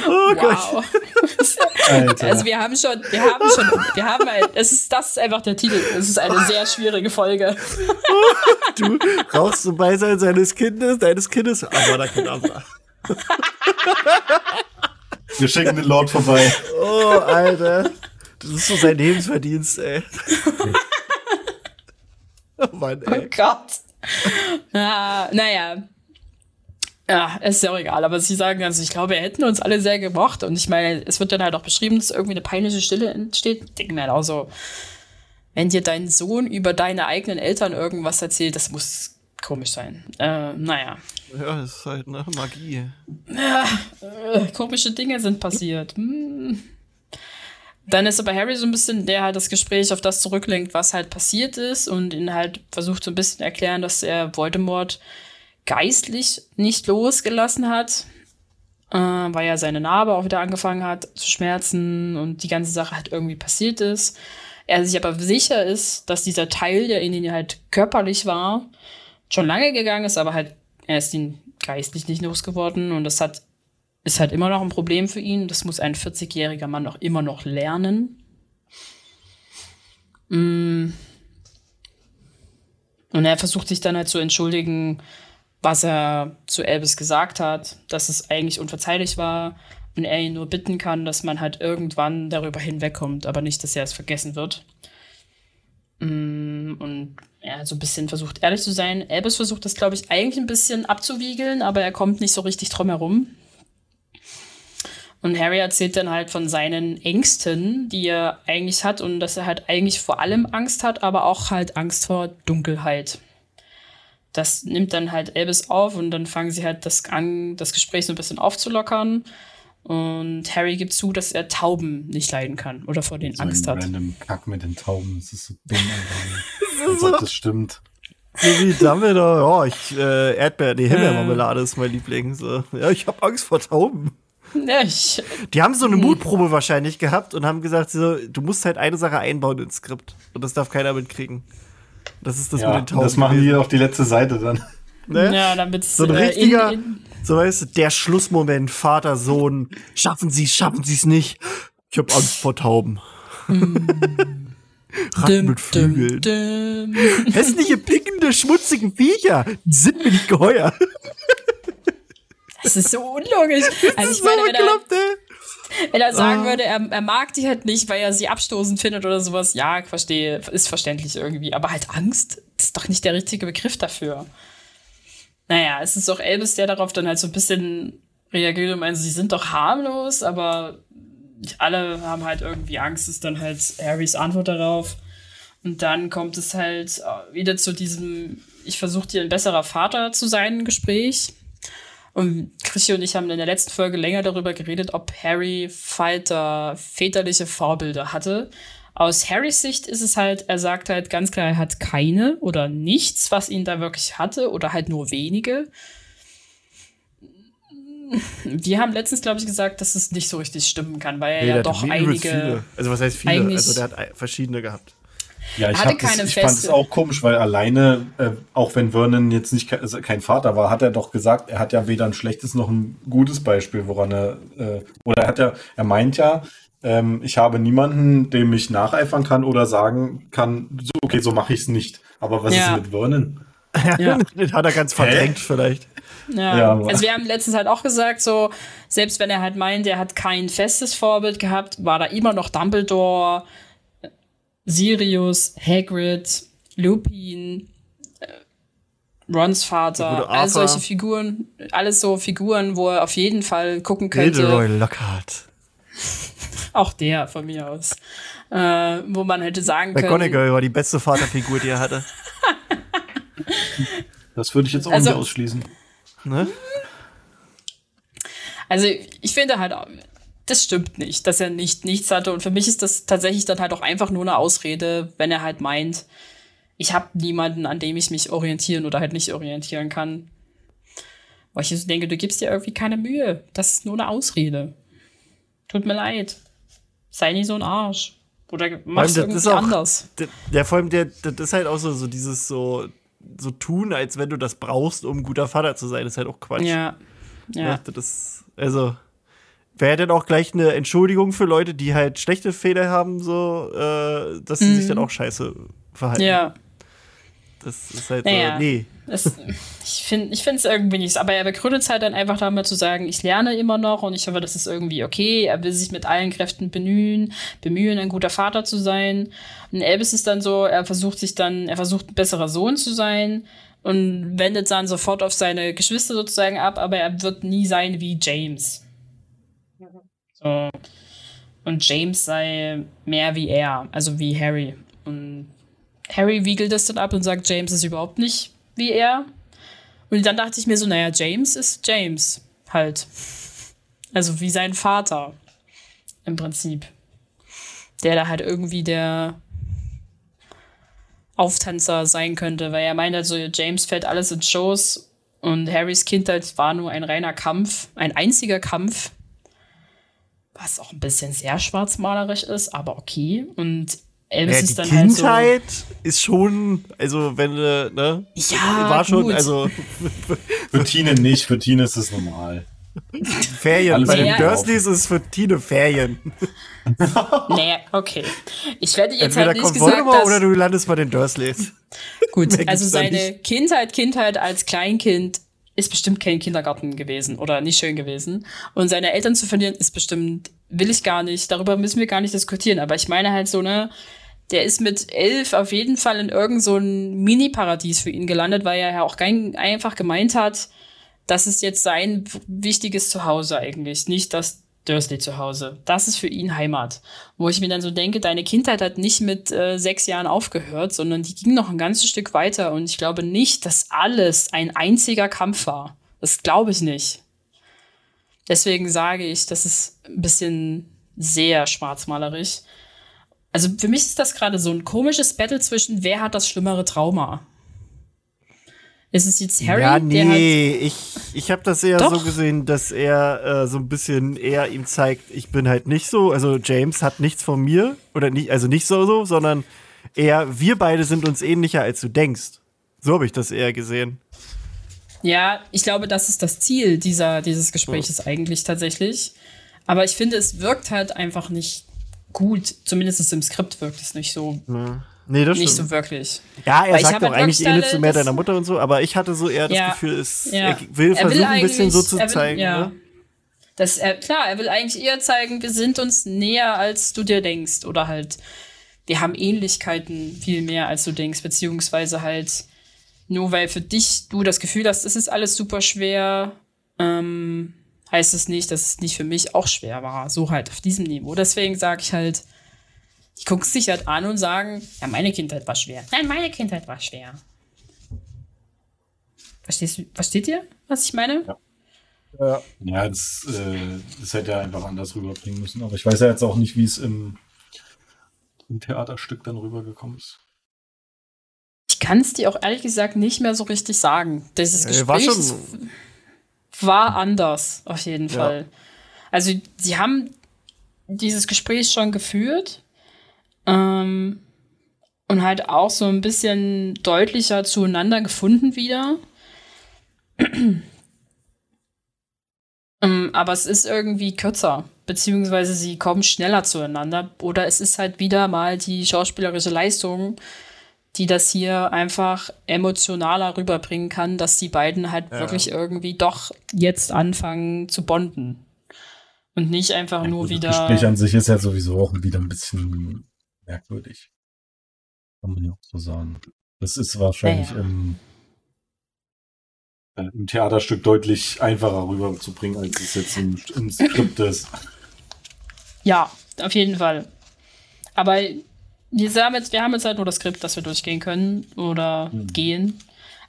S2: Oh Gott.
S3: Wow.
S4: Alter.
S3: Also wir haben schon, wir haben schon, wir haben ein, es ist, das ist einfach der Titel. Es ist eine sehr schwierige Folge.
S2: Du rauchst zum Beisein seines Kindes, deines Kindes. Aber da Kedavra.
S4: Wir schicken den Lord vorbei.
S2: Oh, Alter. Das ist so sein Lebensverdienst, ey. <laughs> oh Mann,
S3: Oh
S2: ey.
S3: Gott. Ah, naja. Ja, ist ja auch egal, aber sie sagen also, ich glaube, wir hätten uns alle sehr gemocht. Und ich meine, es wird dann halt auch beschrieben, dass irgendwie eine peinliche Stille entsteht. Ich denke mir halt auch so, wenn dir dein Sohn über deine eigenen Eltern irgendwas erzählt, das muss komisch sein. Äh, naja.
S2: Ja, das ist halt, ne, Magie.
S3: Äh, komische Dinge sind passiert. Hm. Dann ist aber Harry so ein bisschen, der halt das Gespräch auf das zurücklenkt, was halt passiert ist und ihn halt versucht so ein bisschen erklären, dass er Voldemort geistlich nicht losgelassen hat, äh, weil ja seine Narbe auch wieder angefangen hat zu schmerzen und die ganze Sache halt irgendwie passiert ist. Er sich aber sicher ist, dass dieser Teil, der in ihn halt körperlich war, schon lange gegangen ist, aber halt er ist ihn geistlich nicht losgeworden und das hat ist halt immer noch ein Problem für ihn. Das muss ein 40-jähriger Mann auch immer noch lernen. Mm. Und er versucht sich dann halt zu entschuldigen, was er zu Elvis gesagt hat, dass es eigentlich unverzeihlich war und er ihn nur bitten kann, dass man halt irgendwann darüber hinwegkommt, aber nicht, dass er es vergessen wird. Mm, Und er so ein bisschen versucht, ehrlich zu sein. Elvis versucht das, glaube ich, eigentlich ein bisschen abzuwiegeln, aber er kommt nicht so richtig drum herum. Und Harry erzählt dann halt von seinen Ängsten, die er eigentlich hat und dass er halt eigentlich vor allem Angst hat, aber auch halt Angst vor Dunkelheit. Das nimmt dann halt Elvis auf und dann fangen sie halt das an, das Gespräch so ein bisschen aufzulockern. Und Harry gibt zu, dass er Tauben nicht leiden kann oder vor denen
S4: So
S3: Angst
S4: ein
S3: hat.
S4: random Kack mit den Tauben. Das ist so dumm, Alter. Als ob das stimmt.
S2: So wie Dumbledore, ja, ich, äh, Erdbeer, nee, Himbeermarmelade ist mein Liebling. So. Ja, ich hab Angst vor Tauben.
S3: Ja, ich,
S2: Die haben so eine Mutprobe wahrscheinlich gehabt und haben gesagt, so, du musst halt eine Sache einbauen ins Skript. Und das darf keiner mitkriegen. Das ist das
S4: Ja,
S2: mit den Tauben.
S4: das machen die auf die letzte Seite dann.
S2: ne?
S3: ja, damit
S2: So ein richtiger, so weißt du, der Schlussmoment, Vater, Sohn, schaffen sie es, schaffen sie es nicht. Ich hab Angst vor Tauben. <laughs> Ratten mit Flügeln.
S3: Dum, dum.
S2: Hässliche, pickende, schmutzige Viecher. Die sind mir nicht geheuer.
S3: Das ist so unlogisch. <laughs> Also ich
S2: so
S3: meine, wenn er,
S2: bekloppt, ey.
S3: Wenn er sagen
S2: Ah.
S3: würde, er, er mag die halt nicht, weil er sie abstoßend findet oder sowas, ja, ich verstehe, ist verständlich irgendwie. Aber halt Angst, das ist doch nicht der richtige Begriff dafür. Naja, es ist auch Elvis, der darauf dann halt so ein bisschen reagiert und meint, sie sind doch harmlos, aber alle haben halt irgendwie Angst, ist dann halt Harrys Antwort darauf. Und dann kommt es halt äh, wieder zu diesem, ich versuche dir ein besserer Vater zu sein, Gespräch. Und Christi und ich haben in der letzten Folge länger darüber geredet, ob Harry Falter väterliche Vorbilder hatte. Aus Harrys Sicht ist es halt, er sagt halt ganz klar, er hat keine oder nichts, was ihn da wirklich hatte oder halt nur wenige. Wir haben letztens, glaube ich, gesagt, dass es nicht so richtig stimmen kann, weil er
S2: Nee,
S3: ja doch einige.
S2: Viele. Also was heißt viele? Also der hat verschiedene gehabt.
S4: Ja, ich,
S3: Hatte
S4: hab das,
S3: keine
S4: ich fand es auch komisch, weil alleine, äh, auch wenn Vernon jetzt nicht ke also kein Vater war, hat er doch gesagt, er hat ja weder ein schlechtes noch ein gutes Beispiel, woran er, äh, oder er hat ja, er meint ja, ähm, ich habe niemanden, dem ich nacheifern kann oder sagen kann, so, okay, so mache ich es nicht. Aber was
S3: Ja.
S4: ist mit Vernon?
S3: Ja. <laughs>
S2: Den hat er ganz verdrängt vielleicht.
S3: Ja,
S4: Ja,
S3: also wir haben letztens halt auch gesagt, so, selbst wenn er halt meint, er hat kein festes Vorbild gehabt, war da immer noch Dumbledore, Sirius, Hagrid, Lupin, äh, Rons Vater, all solche Figuren, alles so Figuren, wo er auf jeden Fall gucken könnte.
S2: Gilderoy Lockhart. <laughs>
S3: Auch der von mir aus. Äh, wo man hätte sagen können.
S2: McGonagall war die beste Vaterfigur, die er hatte. <laughs>
S4: Das würde ich jetzt auch
S3: Also-
S4: nicht ausschließen.
S2: Ne?
S3: Also ich finde halt, das stimmt nicht, dass er nicht nichts hatte. Und für mich ist das tatsächlich dann halt auch einfach nur eine Ausrede, wenn er halt meint, ich habe niemanden, an dem ich mich orientieren oder halt nicht orientieren kann. Weil ich so denke, du gibst dir irgendwie keine Mühe. Das ist nur eine Ausrede. Tut mir leid. Sei nicht so ein Arsch. Oder mach's
S2: das
S3: irgendwie
S2: ist auch-
S3: anders.
S2: Der, der vor allem, der, das ist halt auch so, so dieses so, so tun, als wenn du das brauchst, um guter Vater zu sein, ist halt auch Quatsch.
S3: Ja.
S2: Ja.
S3: Ja.
S2: Das ist, also, wäre denn auch gleich eine Entschuldigung für Leute, die halt schlechte Fehler haben, so, äh, dass sie sich dann auch scheiße verhalten.
S3: Mhm. Ja.
S2: Das ist halt
S3: Naja.
S2: so, nee.
S3: Das, ich finde es irgendwie nicht. Aber er begründet es halt dann einfach damit zu sagen, ich lerne immer noch und ich hoffe, das ist irgendwie okay. Er will sich mit allen Kräften bemühen, bemühen, ein guter Vater zu sein. Und Elvis ist dann so, er versucht sich dann, er versucht ein besserer Sohn zu sein und wendet dann sofort auf seine Geschwister sozusagen ab, aber er wird nie sein wie James. Und James sei mehr wie er, also wie Harry. Und Harry wiegelt das dann ab und sagt, James ist überhaupt nicht wie er. Und dann dachte ich mir so, naja, James ist James halt. Also wie sein Vater im Prinzip. Der da halt irgendwie der Auftanzer sein könnte, weil er meint halt James fällt alles in Shows und Harrys Kindheit war nur ein reiner Kampf, ein einziger Kampf, was auch ein bisschen sehr schwarzmalerisch ist, aber okay. Und Elvis
S2: Ja,
S3: ist dann halt so.
S2: Kindheit ist schon, also wenn du, ne?
S3: Ja,
S2: war schon,
S3: gut.
S2: also <laughs>
S4: Für Tine nicht, für Tine ist es normal. <laughs>
S2: Ferien.
S4: Alles
S2: Bei den. Dursleys ist es für Tine Ferien. <laughs>
S3: Nee, okay. Ich werde jetzt
S2: Entweder
S3: halt nicht
S2: kommt
S3: gesagt,
S2: Voldemort
S3: dass,
S2: oder du landest bei den Dursleys.
S3: Gut, also seine. Kindheit, Kindheit als Kleinkind ist bestimmt kein Kindergarten gewesen oder nicht schön gewesen. Und seine Eltern zu verlieren ist bestimmt, will ich gar nicht, darüber müssen wir gar nicht diskutieren. Aber ich meine halt so, ne, der ist mit elf auf jeden Fall in irgend so ein Mini-Paradies für ihn gelandet, weil er ja auch kein, einfach gemeint hat, das ist jetzt sein wichtiges Zuhause eigentlich, nicht das Dursley Zuhause. Das ist für ihn Heimat. Wo ich mir dann so denke, deine Kindheit hat nicht mit äh, sechs Jahren aufgehört, sondern die ging noch ein ganzes Stück weiter. Und ich glaube nicht, dass alles ein einziger Kampf war. Das glaube ich nicht. Deswegen sage ich, das ist ein bisschen sehr schwarzmalerisch. Also für mich ist das gerade so ein komisches Battle zwischen, wer hat das schlimmere Trauma? Ist es jetzt Harry,
S2: ja, nee, ich, ich habe das eher
S3: Doch.
S2: so gesehen, dass er äh, so ein bisschen eher ihm zeigt, ich bin halt nicht so, also James hat nichts von mir oder nicht, also nicht so so, sondern eher wir beide sind uns ähnlicher als du denkst. So habe ich das eher gesehen.
S3: Ja, ich glaube, das ist das Ziel dieser, dieses Gesprächs eigentlich tatsächlich. Aber ich finde, es wirkt halt einfach nicht gut. Zumindest im Skript wirkt es nicht so,
S2: Nee, das
S3: nicht
S2: stimmt.
S3: so wirklich.
S2: ja, er
S3: Weil
S2: sagt doch
S3: halt
S2: eigentlich
S3: wirklich
S2: ähnlich zu mehr deiner Mutter und so, aber ich hatte so eher das
S3: Ja,
S2: Gefühl, es,
S3: ja.
S2: er will
S3: Er will
S2: versuchen, ein bisschen so zu
S3: will-
S2: zeigen.
S3: ja.
S2: Ne?
S3: Das, er, klar, er will eigentlich eher zeigen, wir sind uns näher, als du dir denkst. Oder halt, wir haben Ähnlichkeiten viel mehr, als du denkst. Beziehungsweise halt, nur weil für dich du das Gefühl hast, es ist alles super schwer, ähm, heißt es nicht, dass es nicht für mich auch schwer war. So halt auf diesem Niveau. Deswegen sage ich halt, die gucken sich halt an und sagen, ja, meine Kindheit war schwer. Nein, meine Kindheit war schwer. Verstehst du, versteht ihr, was ich meine?
S4: Ja, das, äh, das hätte er einfach anders rüberbringen müssen. Aber ich weiß ja jetzt auch nicht, wie es im, im Theaterstück dann rübergekommen ist.
S3: Ich kann es dir auch ehrlich gesagt nicht mehr so richtig sagen. Dieses
S2: Äh, war
S3: Gespräch
S2: schon-
S3: ist- war anders, auf jeden
S2: Ja.
S3: Fall. Also, sie haben dieses Gespräch schon geführt ähm, und halt auch so ein bisschen deutlicher zueinander gefunden wieder. ähm, aber es ist irgendwie kürzer, beziehungsweise sie kommen schneller zueinander. Oder es ist halt wieder mal die schauspielerische Leistung, die das hier einfach emotionaler rüberbringen kann, dass die beiden halt wirklich irgendwie doch jetzt anfangen zu bonden. Und nicht einfach nur
S4: Also
S3: wieder.
S4: Das Gespräch an sich ist ja sowieso auch wieder ein bisschen merkwürdig. Kann man ja auch so sagen. Das ist wahrscheinlich
S3: Ja, ja.
S4: Im, äh, im Theaterstück deutlich einfacher rüberzubringen, als es jetzt im, im Skript ist.
S3: Ja, auf jeden Fall. Aber wir haben, jetzt, wir haben jetzt halt nur das Skript, das wir durchgehen können oder gehen.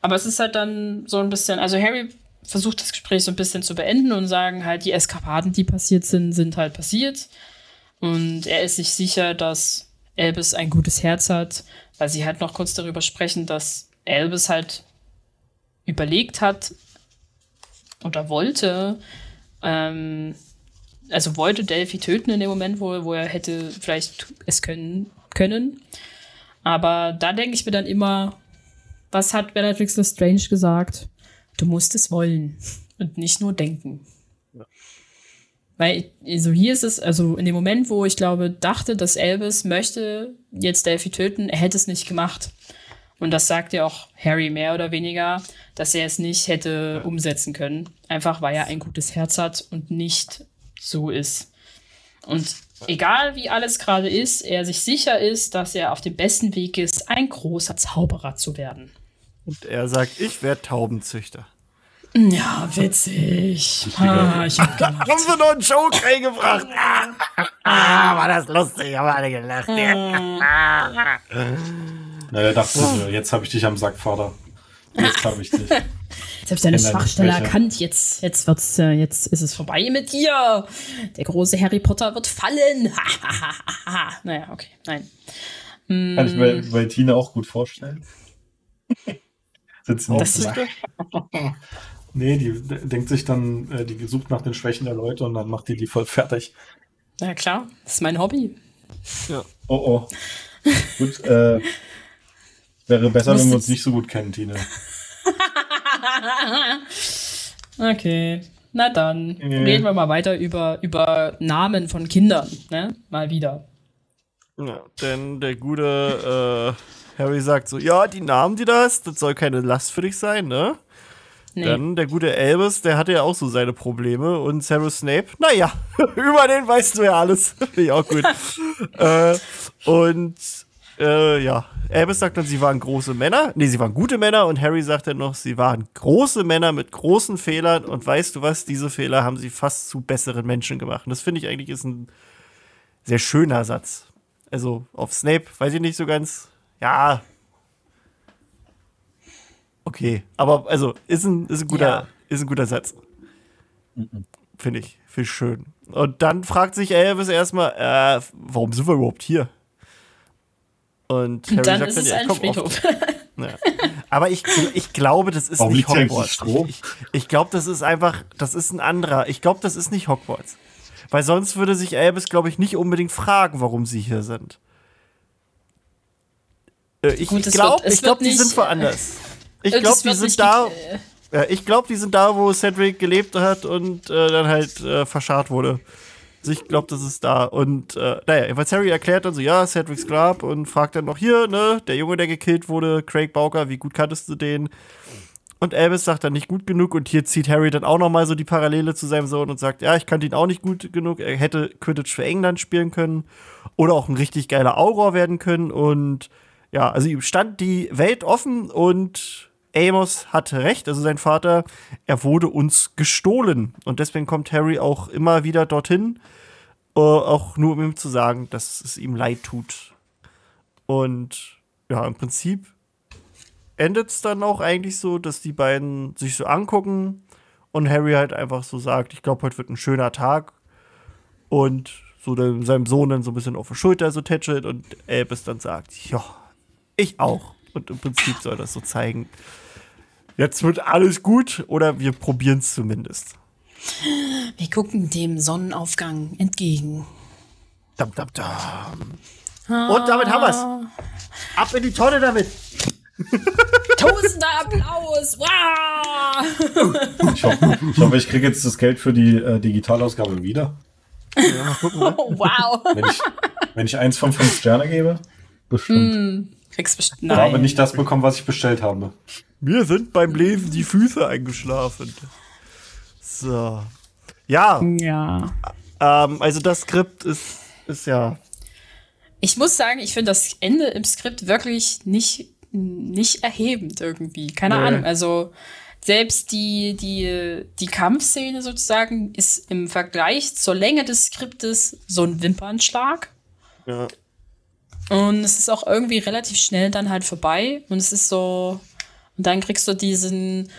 S3: Aber es ist halt dann so ein bisschen, also Harry versucht das Gespräch so ein bisschen zu beenden und sagen halt, die Eskapaden, die passiert sind, sind halt passiert. Und er ist sich sicher, dass Elvis ein gutes Herz hat, weil sie halt noch kurz darüber sprechen, dass Elvis halt überlegt hat oder wollte, ähm, also wollte Delphi töten in dem Moment, wo, wo er hätte vielleicht es können, können. Aber da denke ich mir dann immer, was hat Bellatrix Lestrange gesagt? Du musst es wollen und nicht nur denken. Weil, also hier ist es, also in dem Moment, wo ich glaube, dachte, dass Elvis möchte jetzt Delphi töten, er hätte es nicht gemacht. Und das sagt ja auch Harry mehr oder weniger, dass er es nicht hätte umsetzen können. Einfach weil er ein gutes Herz hat und nicht so ist. Und egal wie alles gerade ist, er sich sicher ist, dass er auf dem besten Weg ist, ein großer Zauberer zu werden.
S2: Und er sagt, ich werde Taubenzüchter.
S3: Ja, witzig. Ah, ich hab gelacht.
S2: Haben sie noch einen Joke reingebracht? Ah, war das lustig, haben alle gelacht. Ja.
S4: Na, er dachte so, jetzt habe ich dich am Sack, Vater. Jetzt habe ich dich.
S3: Jetzt habe ich deine Schwachstelle erkannt. Jetzt, jetzt wird's, äh, jetzt ist es vorbei mit dir. Der große Harry Potter wird fallen. naja, okay, nein.
S4: Kann ich mir bei Tina auch gut vorstellen. Sitzen
S3: Das
S4: auf
S3: ist
S4: Nee, die denkt sich dann, äh, die sucht nach den Schwächen der Leute und dann macht die die voll fertig.
S3: Na klar, das ist mein Hobby.
S4: Oh oh. <laughs> Gut, äh, wäre besser, wenn wir uns nicht so gut kennen, Tina. <laughs>
S3: Okay, na dann
S4: Ja.
S3: reden wir mal weiter über, über Namen von Kindern, ne? Mal wieder.
S2: Ja, denn der gute äh, Harry sagt so, ja, die Namen, die da hast, das soll keine Last für dich sein, ne?
S3: Nee.
S2: Dann der gute Albus, der hatte ja auch so seine Probleme. Und Severus Snape, naja, <laughs> über den weißt du ja alles. <laughs> Finde ich auch gut. <laughs> äh, und äh, ja, Albus sagt dann, sie waren große Männer. Nee, sie waren gute Männer. Und Harry sagt dann noch, sie waren große Männer mit großen Fehlern. Und weißt du was, diese Fehler haben sie fast zu besseren Menschen gemacht. Und das finde ich eigentlich ist ein sehr schöner Satz. Also auf Snape, weiß ich nicht so ganz. Ja. Okay, aber also ist ein, ist ein, guter,
S3: Ja.
S2: ist ein guter Satz. Finde ich, finde ich schön. Und dann fragt sich Elvis erstmal, äh, warum sind wir überhaupt hier? Und Harry
S3: dann
S2: sagt
S3: ist es
S2: ja,
S3: ein
S2: komm.
S3: Friedhof. <laughs>
S2: Ja. Aber ich, ich glaube, das ist
S4: Warum
S2: nicht Hogwarts. Ich, ich, ich glaube, das ist einfach, das ist ein anderer. Ich glaube, das ist nicht Hogwarts. Weil sonst würde sich Albus, glaube ich, nicht unbedingt fragen, warum sie hier sind. Äh, ich
S3: Gut,
S2: ich glaube, glaub, die
S3: nicht,
S2: sind woanders. <laughs> Ich
S3: Das
S2: glaube, die sind da. Ja, ich glaube, die sind da, wo Cedric gelebt hat und äh, dann halt äh, verscharrt wurde. Also ich glaube, das ist da. Und äh, naja, jedenfalls Harry erklärt dann so, ja, Cedric's Grab und fragt dann noch hier, ne, der Junge, der gekillt wurde, Craig Bauker, wie gut kanntest du den? Und Albus sagt dann nicht gut genug und hier zieht Harry dann auch noch mal so die Parallele zu seinem Sohn und sagt, ja, ich kannte ihn auch nicht gut genug. Er hätte Quidditch für England spielen können oder auch ein richtig geiler Auror werden können und ja, also ihm stand die Welt offen und Amos hatte recht, also sein Vater, er wurde uns gestohlen und deswegen kommt Harry auch immer wieder dorthin, äh, auch nur um ihm zu sagen, dass es ihm leid tut. Und ja, im Prinzip endet es dann auch eigentlich so, dass die beiden sich so angucken und Harry halt einfach so sagt, ich glaube, heute wird ein schöner Tag und so seinem Sohn dann so ein bisschen auf die Schulter so tätschelt und Albus dann sagt, ja, ich auch. Und im Prinzip soll das so zeigen, jetzt wird alles gut oder wir probieren es zumindest.
S3: Wir gucken dem Sonnenaufgang entgegen.
S2: Dam, dam, dam. Und damit haben wir's. Ab in die Tonne damit. <laughs>
S3: Tausender Applaus! Wow!
S4: Ich hoffe, ich, hoffe, ich kriege jetzt das Geld für die äh, Digitalausgabe wieder.
S3: Oh, <laughs> wow!
S4: Wenn ich, wenn ich eins von fünf Sterne gebe, bestimmt.
S3: Kriegst bestimmt.
S4: Ich habe nicht das bekommen, was ich bestellt habe.
S2: Mir sind beim Lesen die Füße eingeschlafen. So. Ja,
S3: Ja.
S2: ähm, also das Skript ist, ist ja.
S3: Ich muss sagen, ich finde das Ende im Skript wirklich nicht, nicht erhebend irgendwie. Keine
S2: Nee.
S3: Ahnung. Also selbst die, die, die Kampfszene sozusagen ist im Vergleich zur Länge des Skriptes so ein Wimpernschlag.
S2: ja.
S3: Und es ist auch irgendwie relativ schnell dann halt vorbei. Und es ist so, und dann kriegst du diesen,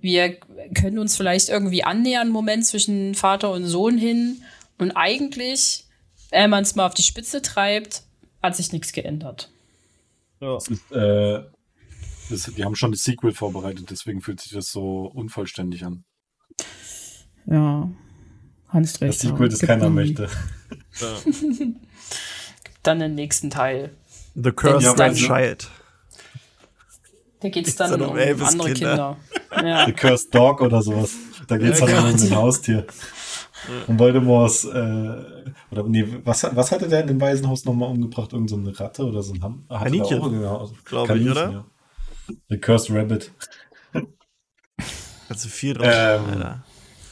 S3: wir können uns vielleicht irgendwie annähern, Moment zwischen Vater und Sohn hin. Und eigentlich, wenn man es mal auf die Spitze treibt, hat sich nichts geändert.
S2: ja.
S4: Das ist, äh, das, die haben schon das Sequel vorbereitet, deswegen fühlt sich das so unvollständig an.
S3: Ja, Hans
S4: Das Sequel, das keiner möchte. <laughs>
S3: Dann den nächsten Teil.
S2: The Cursed
S4: Ja,
S2: Child.
S3: Da geht es
S2: Geht's
S3: dann
S2: dann
S3: um,
S2: um
S3: andere
S2: Kinder?
S3: Kinder. <laughs> Ja.
S4: The Cursed Dog oder sowas. Da geht es
S2: Ja,
S4: dann um
S3: Gott.
S4: ein Haustier. Und Voldemorts, äh, oder nee, was, was hatte der in dem Waisenhaus nochmal umgebracht? Irgend so eine Ratte oder so ein Ham? Hatte der
S2: Kaninchen,
S4: Haus-
S2: glaube ich,
S4: Kaninchen,
S2: oder?
S4: Ja. The Cursed Rabbit.
S2: Also viel drauf,
S4: Ähm,
S2: Alter.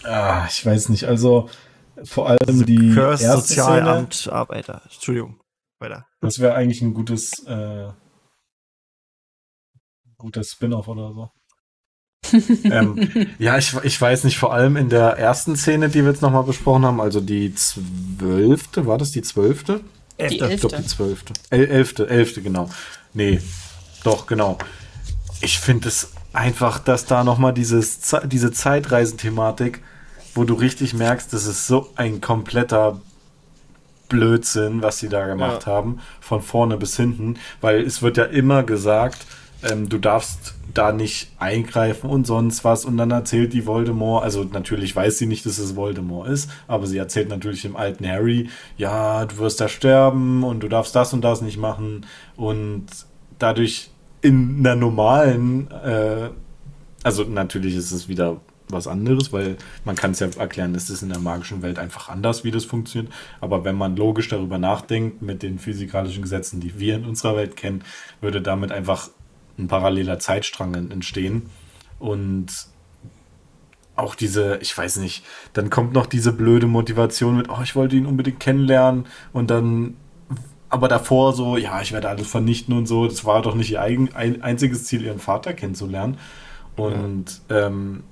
S4: Ah, ich weiß nicht. Also vor allem die
S2: Curse
S4: erste Szene,
S2: Sozialamt Arbeiter. Entschuldigung. Weiter.
S4: das wäre eigentlich ein gutes, äh, gutes Spin-off oder so. <laughs> ähm, <laughs> ja, ich, ich weiß nicht, vor allem in der ersten Szene, die wir jetzt nochmal besprochen haben, also die zwölfte, war das die zwölfte?
S3: Die
S2: Elfte.
S4: Ich glaube
S3: elfte.
S4: die zwölfte. El elfte, elfte, genau. Nee, doch, genau. Ich finde es einfach, dass da nochmal dieses, diese Zeitreisenthematik, wo du richtig merkst, das ist so ein kompletter Blödsinn, was sie da gemacht
S2: Ja.
S4: haben, von vorne bis hinten, weil es wird ja immer gesagt, ähm, du darfst da nicht eingreifen und sonst was. Und dann erzählt die Voldemort, also natürlich weiß sie nicht, dass es Voldemort ist, aber sie erzählt natürlich dem alten Harry, ja, du wirst da sterben und du darfst das und das nicht machen. Und dadurch in einer normalen, äh, also natürlich ist es wieder was anderes, weil man kann es ja erklären, es ist in der magischen Welt einfach anders, wie das funktioniert. Aber wenn man logisch darüber nachdenkt, mit den physikalischen Gesetzen, die wir in unserer Welt kennen, würde damit einfach ein paralleler Zeitstrang entstehen. Und auch diese, ich weiß nicht, dann kommt noch diese blöde Motivation mit, oh, ich wollte ihn unbedingt kennenlernen und dann, aber davor so, ja, ich werde alles vernichten und so. Das war doch nicht ihr eigen, ein, einziges Ziel, ihren Vater kennenzulernen. Und ähm,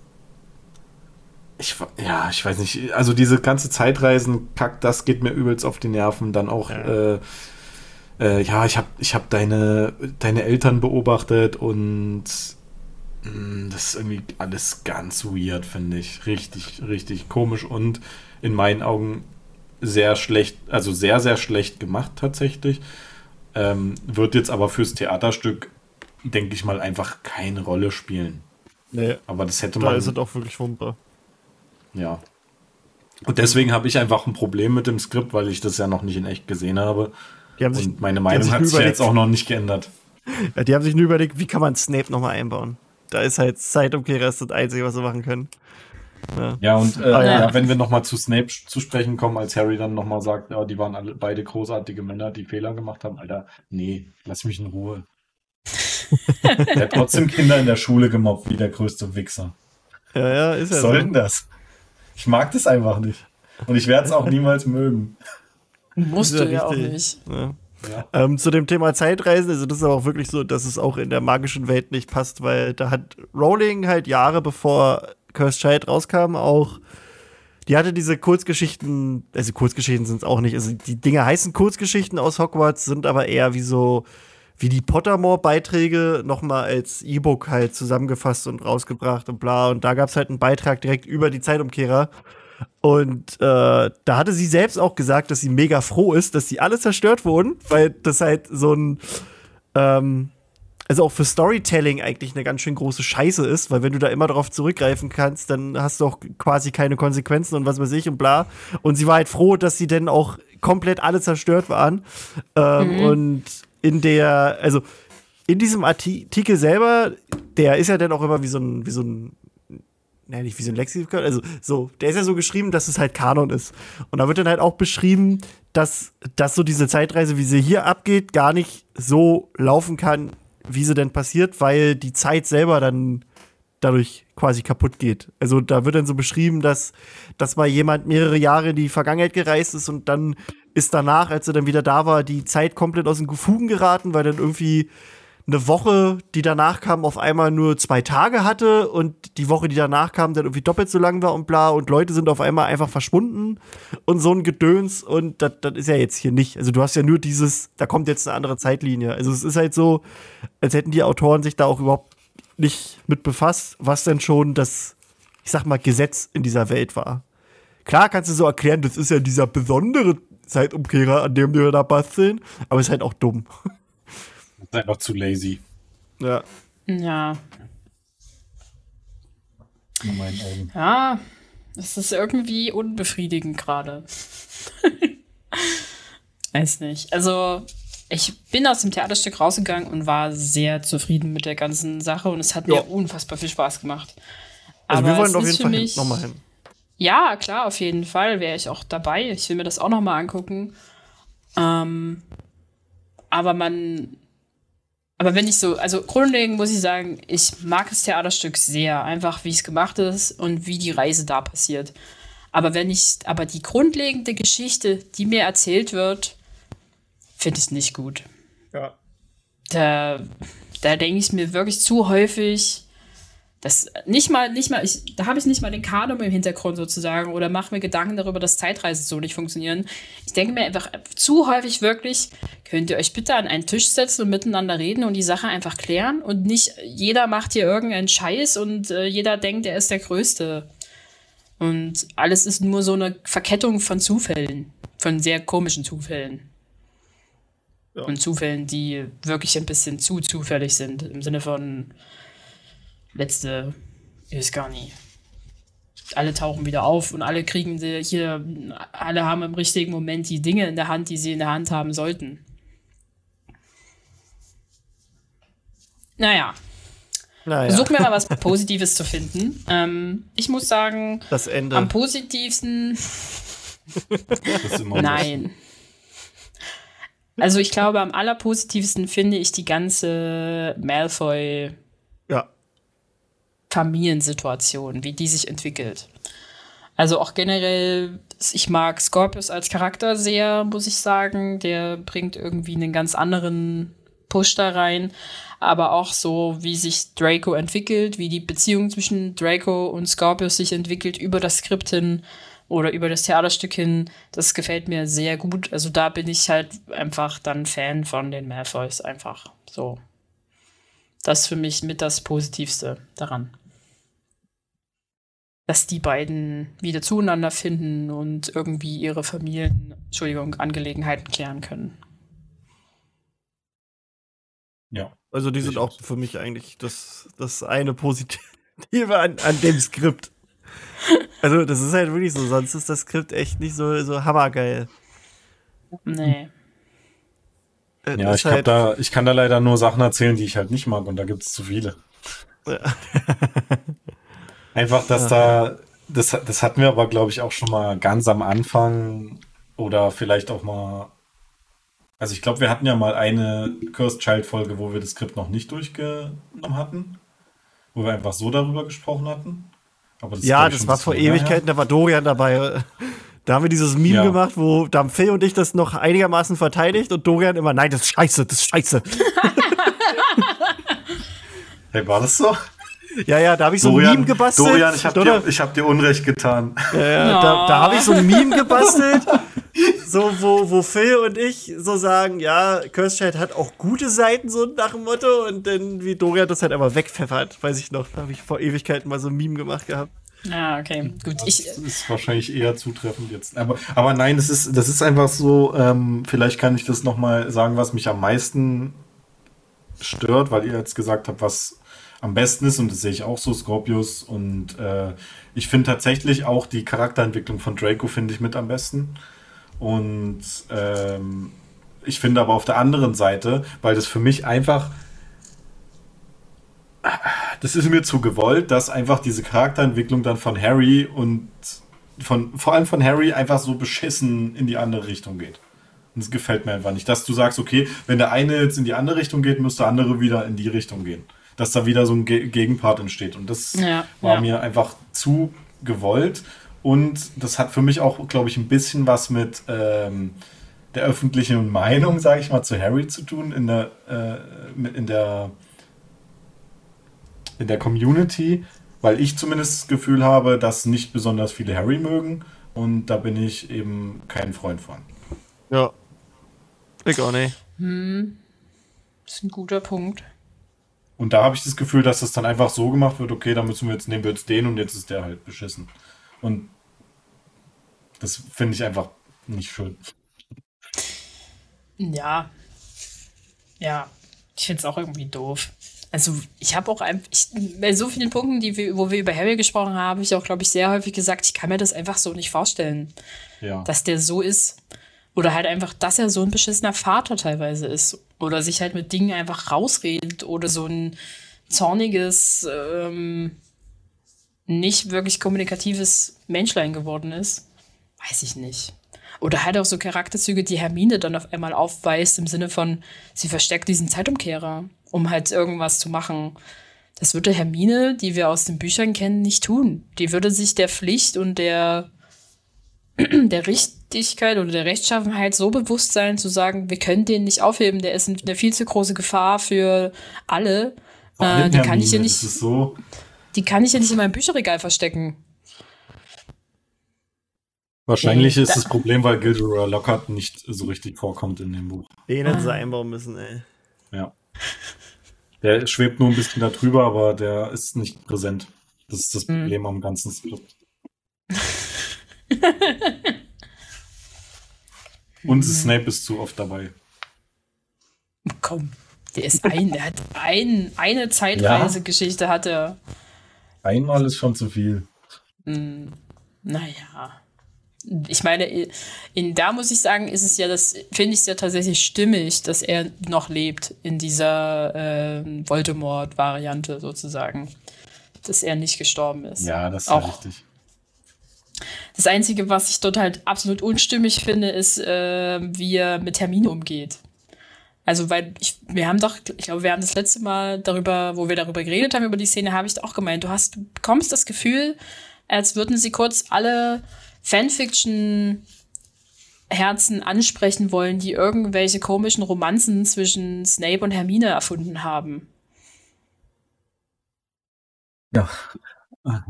S4: ich, ja, ich weiß nicht, also diese ganze Zeitreisen-Kack, das geht mir übelst auf die Nerven. Dann auch,
S2: Ja.
S4: äh, äh, ja, ich habe ich hab deine, deine Eltern beobachtet und mh, das ist irgendwie alles ganz weird, finde ich. Richtig, richtig komisch und in meinen Augen sehr schlecht, also sehr, sehr schlecht gemacht tatsächlich. Ähm, wird jetzt aber fürs Theaterstück, denke ich mal, einfach keine Rolle spielen.
S2: Nee,
S4: Aber das hätte
S2: da
S4: man.
S2: ist es auch wirklich wunderbar.
S4: Ja. Und deswegen habe ich einfach ein Problem mit dem Skript, weil ich das ja noch nicht in echt gesehen habe.
S2: Die haben sich,
S4: Und meine
S2: die haben
S4: Meinung
S2: sich
S4: hat sich
S2: überlegt,
S4: jetzt auch noch nicht geändert.
S2: Ja, die haben sich nur überlegt, wie kann man Snape nochmal einbauen. Da ist halt Zeitumkehrer ist das Einzige, was sie machen können. Ja.
S4: Ja, und äh,
S2: Ah,
S4: ja.
S2: ja.
S4: wenn wir nochmal zu Snape zu sprechen kommen, als Harry dann nochmal sagt, ja, die waren alle beide großartige Männer, die Fehler gemacht haben, Alter, nee, lass mich in Ruhe. <laughs> er hat trotzdem Kinder in der Schule gemobbt, wie der größte Wichser.
S2: ja, ja, ist ja
S4: Was soll denn das? Ich mag das einfach nicht. Und ich werde es auch niemals mögen.
S3: Musst du ja auch
S2: richtig.
S3: nicht.
S2: Ja.
S4: Ja.
S2: Ähm, zu dem Thema Zeitreisen, also das ist aber auch wirklich so, dass es auch in der magischen Welt nicht passt, weil da hat Rowling halt Jahre bevor Cursed Child rauskam auch, die hatte diese Kurzgeschichten, also Kurzgeschichten sind es auch nicht, also die Dinge heißen Kurzgeschichten aus Hogwarts, sind aber eher wie so, wie die Pottermore-Beiträge nochmal als E-Book halt zusammengefasst und rausgebracht und bla. Und da gab es halt einen Beitrag direkt über die Zeitumkehrer. Und äh, da hatte sie selbst auch gesagt, dass sie mega froh ist, dass sie alle zerstört wurden, weil das halt so ein, ähm, also auch für Storytelling eigentlich eine ganz schön große Scheiße ist, weil wenn du da immer darauf zurückgreifen kannst, dann hast du auch quasi keine Konsequenzen und was weiß ich und bla. Und sie war halt froh, dass sie dann auch komplett alle zerstört waren. Ähm, Und in der, also in diesem Artikel selber, der ist ja dann auch immer wie so ein, wie so ein naja, nicht wie so ein Lexikon, also so, der ist ja so geschrieben, dass es halt Kanon ist. Und da wird dann halt auch beschrieben, dass, dass so diese Zeitreise, wie sie hier abgeht, gar nicht so laufen kann, wie sie denn passiert, weil die Zeit selber dann dadurch quasi kaputt geht. Also da wird dann so beschrieben, dass, dass mal jemand mehrere Jahre in die Vergangenheit gereist ist und dann ist danach, als er dann wieder da war, die Zeit komplett aus den Fugen geraten, weil dann irgendwie eine Woche, die danach kam, auf einmal nur zwei Tage hatte und die Woche, die danach kam, dann irgendwie doppelt so lang war und bla und Leute sind auf einmal einfach verschwunden und so ein Gedöns und das das ist ja jetzt hier nicht. Also du hast ja nur dieses, da kommt jetzt eine andere Zeitlinie. Also es ist halt so, als hätten die Autoren sich da auch überhaupt nicht mit befasst, was denn schon das, ich sag mal, Gesetz in dieser Welt war. Klar kannst du so erklären, das ist ja dieser besondere Zeitumkehrer, an dem wir da basteln, aber ist halt auch dumm. <laughs>
S4: Ist einfach zu lazy,
S2: Ja.
S3: Ja.
S4: in meinen Augen.
S3: Ja, es ist irgendwie unbefriedigend gerade. <laughs> Weiß nicht. Also, ich bin aus dem Theaterstück rausgegangen und war sehr zufrieden mit der ganzen Sache und es hat
S2: Ja.
S3: mir unfassbar viel Spaß gemacht.
S2: Also wir
S3: Aber
S2: wollen
S3: es
S2: auf jeden Fall hin, nochmal hin.
S3: Ja, klar, auf jeden Fall wäre ich auch dabei. Ich will mir das auch noch mal angucken. Ähm, aber man aber wenn ich so, also grundlegend muss ich sagen, ich mag das Theaterstück sehr, einfach wie es gemacht ist und wie die Reise da passiert. Aber wenn ich, aber die grundlegende Geschichte, die mir erzählt wird, finde ich nicht gut.
S2: Ja.
S3: Da, da denke ich mir wirklich zu häufig, das nicht mal, nicht mal, ich, da habe ich nicht mal den Kanon im Hintergrund sozusagen oder mache mir Gedanken darüber, dass Zeitreisen so nicht funktionieren. Ich denke mir einfach zu häufig wirklich, könnt ihr euch bitte an einen Tisch setzen und miteinander reden und die Sache einfach klären und nicht jeder macht hier irgendeinen Scheiß und äh, jeder denkt, er ist der Größte. Und alles ist nur so eine Verkettung von Zufällen, von sehr komischen Zufällen.
S2: Ja.
S3: Und Zufällen, die wirklich ein bisschen zu zufällig sind, im Sinne von letzte, ich weiß gar nicht. Alle tauchen wieder auf und alle kriegen sie hier, alle haben im richtigen Moment die Dinge in der Hand, die sie in der Hand haben sollten. Naja,
S2: Naja,
S3: versuchen wir mal was Positives zu finden. Ähm, ich muss sagen,
S2: das Ende.
S3: am positivsten <laughs>
S4: ist
S3: Nein. Also ich glaube, am allerpositivsten finde ich die ganze Malfoy
S2: ja.
S3: Familiensituation, wie die sich entwickelt. Also auch generell, ich mag Scorpius als Charakter sehr, muss ich sagen. Der bringt irgendwie einen ganz anderen Push da rein. Aber auch so, wie sich Draco entwickelt, wie die Beziehung zwischen Draco und Scorpius sich entwickelt über das Skript hin oder über das Theaterstück hin, das gefällt mir sehr gut. Also da bin ich halt einfach dann Fan von den Malfoys einfach so. Das ist für mich mit das Positivste daran. Dass die beiden wieder zueinander finden und irgendwie ihre Familien, Entschuldigung, Angelegenheiten klären können.
S4: Ja.
S2: Also die sind
S4: auch
S2: auch für mich eigentlich das, das eine Positive <laughs> an, an dem Skript. <laughs> Also das ist halt wirklich so, sonst ist das Skript echt nicht so, so hammergeil.
S3: Nee.
S2: Äh,
S4: Ja, ich,
S2: halt-
S4: da, ich kann da leider nur Sachen erzählen, die ich halt nicht mag und da gibt es zu viele.
S2: Ja. <laughs>
S4: Einfach, dass da, das, das hatten wir aber, glaube ich, auch schon mal ganz am Anfang oder vielleicht auch mal. Also ich glaube, wir hatten ja mal eine Cursed Child Folge, wo wir das Skript noch nicht durchgenommen hatten, wo wir einfach so darüber gesprochen hatten. Aber das
S2: ja, das war vor. Ewigkeiten, da war Dorian dabei. <laughs> Da haben wir dieses Meme
S4: Ja.
S2: gemacht, wo da haben Phil und ich das noch einigermaßen verteidigt und Dorian immer, nein, das ist scheiße, das ist scheiße. <laughs>
S4: Hey, war das so?
S2: Ja, ja, da habe ich so ein Meme gebastelt.
S4: Dorian, ich habe dir, ich hab dir Unrecht getan.
S2: Ja, ja, da, da habe ich so ein Meme gebastelt, <laughs> so wo, wo Phil und ich so sagen, ja, Cursed hat auch gute Seiten, so nach dem Motto, und dann wie Dorian das halt einfach wegpfeffert, weiß ich noch, da habe ich vor Ewigkeiten mal so ein Meme gemacht gehabt.
S3: Ah, okay. Gut. Ich,
S4: Das ist wahrscheinlich eher zutreffend jetzt. Aber, aber nein, das ist, das ist einfach so, ähm, vielleicht kann ich das nochmal sagen, was mich am meisten stört, weil ihr jetzt gesagt habt, was am besten ist, und das sehe ich auch so, Scorpius. Und äh, ich finde tatsächlich auch die Charakterentwicklung von Draco finde ich mit am besten. Und ähm, ich finde aber auf der anderen Seite, weil das für mich einfach das ist mir zu gewollt, dass einfach diese Charakterentwicklung dann von Harry und von, vor allem von Harry einfach so beschissen in die andere Richtung geht. Und das gefällt mir einfach nicht. Dass du sagst, okay, wenn der eine jetzt in die andere Richtung geht, muss der andere wieder in die Richtung gehen. Dass da wieder so ein Ge Gegenpart entsteht. Und das
S3: Ja,
S4: war
S3: ja.
S4: mir einfach zu gewollt. Und das hat für mich auch, glaube ich, ein bisschen was mit ähm, der öffentlichen Meinung, sage ich mal, zu Harry zu tun. In der, äh, in der in der Community, weil ich zumindest das Gefühl habe, dass nicht besonders viele Harry mögen und da bin ich eben kein Freund von.
S2: Ja. Ich auch nicht.
S3: das ist ein guter Punkt.
S4: Und da habe ich das Gefühl, dass das dann einfach so gemacht wird, okay, dann müssen wir jetzt, nehmen wir jetzt den und jetzt ist der halt beschissen. Und das finde ich einfach nicht schön.
S3: Ja. Ja. Ich finde es auch irgendwie doof. Also, ich habe auch einfach, bei so vielen Punkten, die wir, wo wir über Harry gesprochen haben, habe ich auch, glaube ich, sehr häufig gesagt, ich kann mir das einfach so nicht vorstellen,
S4: Ja.
S3: dass der so ist. Oder halt einfach, dass er so ein beschissener Vater teilweise ist. Oder sich halt mit Dingen einfach rausredet. Oder so ein zorniges, ähm, nicht wirklich kommunikatives Menschlein geworden ist. Weiß ich nicht. Oder halt auch so Charakterzüge, die Hermine dann auf einmal aufweist, im Sinne von, sie versteckt diesen Zeitumkehrer. um halt irgendwas zu machen. Das würde Hermine, die wir aus den Büchern kennen, nicht tun. Die würde sich der Pflicht und der, <clears throat> der Richtigkeit oder der Rechtschaffenheit so bewusst sein, zu sagen, wir können den nicht aufheben, der ist eine viel zu große Gefahr für alle. Äh, die kann ich ja nicht,
S4: so?
S3: Die kann ich ja nicht in meinem Bücherregal verstecken.
S4: Wahrscheinlich ist
S3: da-
S4: das Problem, weil Gilderoy Lockhart nicht so richtig vorkommt in dem Buch.
S2: Den hätten sie einbauen müssen, ey.
S4: Ja. Der schwebt nur ein bisschen da drüber, aber der ist nicht präsent. Das ist das
S3: Mhm.
S4: Problem am ganzen Skript. <laughs> Und Snape ist zu oft dabei.
S3: Komm, der ist ein, der hat ein, eine Zeitreisegeschichte hat er.
S4: Einmal ist schon zu viel.
S3: Hm, naja. Ich meine, in, da muss ich sagen, ist es ja das, finde ich es ja tatsächlich stimmig, dass er noch lebt in dieser ähm, Voldemort-Variante sozusagen. Dass er nicht gestorben ist.
S4: Ja, das ist
S3: Auch-
S4: ja richtig.
S3: Das Einzige, was ich dort halt absolut unstimmig finde, ist, äh, wie er mit Termine umgeht. Also, weil ich, wir haben doch, ich glaube, wir haben das letzte Mal darüber, wo wir darüber geredet haben, über die Szene, habe ich doch auch gemeint, du hast, du bekommst das Gefühl, als würden sie kurz alle Fanfiction-Herzen ansprechen wollen, die irgendwelche komischen Romanzen zwischen Snape und Hermine erfunden haben.
S4: Ja. <laughs>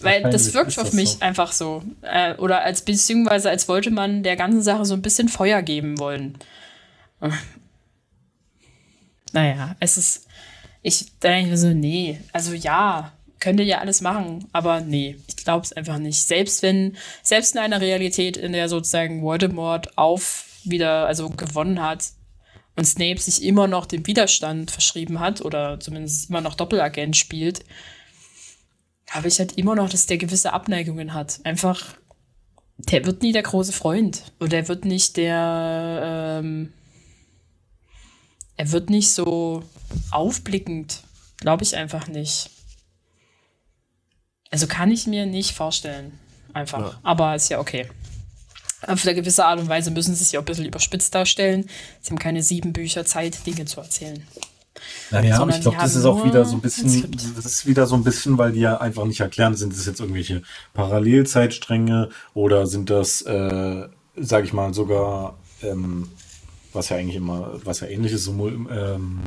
S3: Weil das wirkt auf mich
S4: so.
S3: einfach so. Äh, oder als beziehungsweise als wollte man der ganzen Sache so ein bisschen Feuer geben wollen. <laughs> Naja, es ist. Ich denke mir so, nee, also ja, könnt ihr ja alles machen, aber nee, ich glaube es einfach nicht. Selbst wenn, selbst in einer Realität, in der sozusagen Voldemort auf wieder, also gewonnen hat und Snape sich immer noch dem Widerstand verschrieben hat oder zumindest immer noch Doppelagent spielt, habe ich halt immer noch, dass der gewisse Abneigungen hat. Einfach, der wird nie der große Freund. Und er wird nicht der, ähm, er wird nicht so aufblickend. Glaube ich einfach nicht. Also kann ich mir nicht vorstellen. Einfach.
S2: Ja.
S3: Aber ist ja okay. Auf eine gewisse Art und Weise müssen sie sich auch ein bisschen überspitzt darstellen. Sie haben keine sieben Bücher Zeit, Dinge zu erzählen.
S4: Naja, aber ich glaube, das ist auch wieder so ein bisschen, das ist wieder so ein bisschen, weil die ja einfach nicht erklären, sind das jetzt irgendwelche Parallelzeitstränge oder sind das, äh, sag ich mal, sogar, ähm, was ja eigentlich immer, was ja ähnlich ist, so ähm,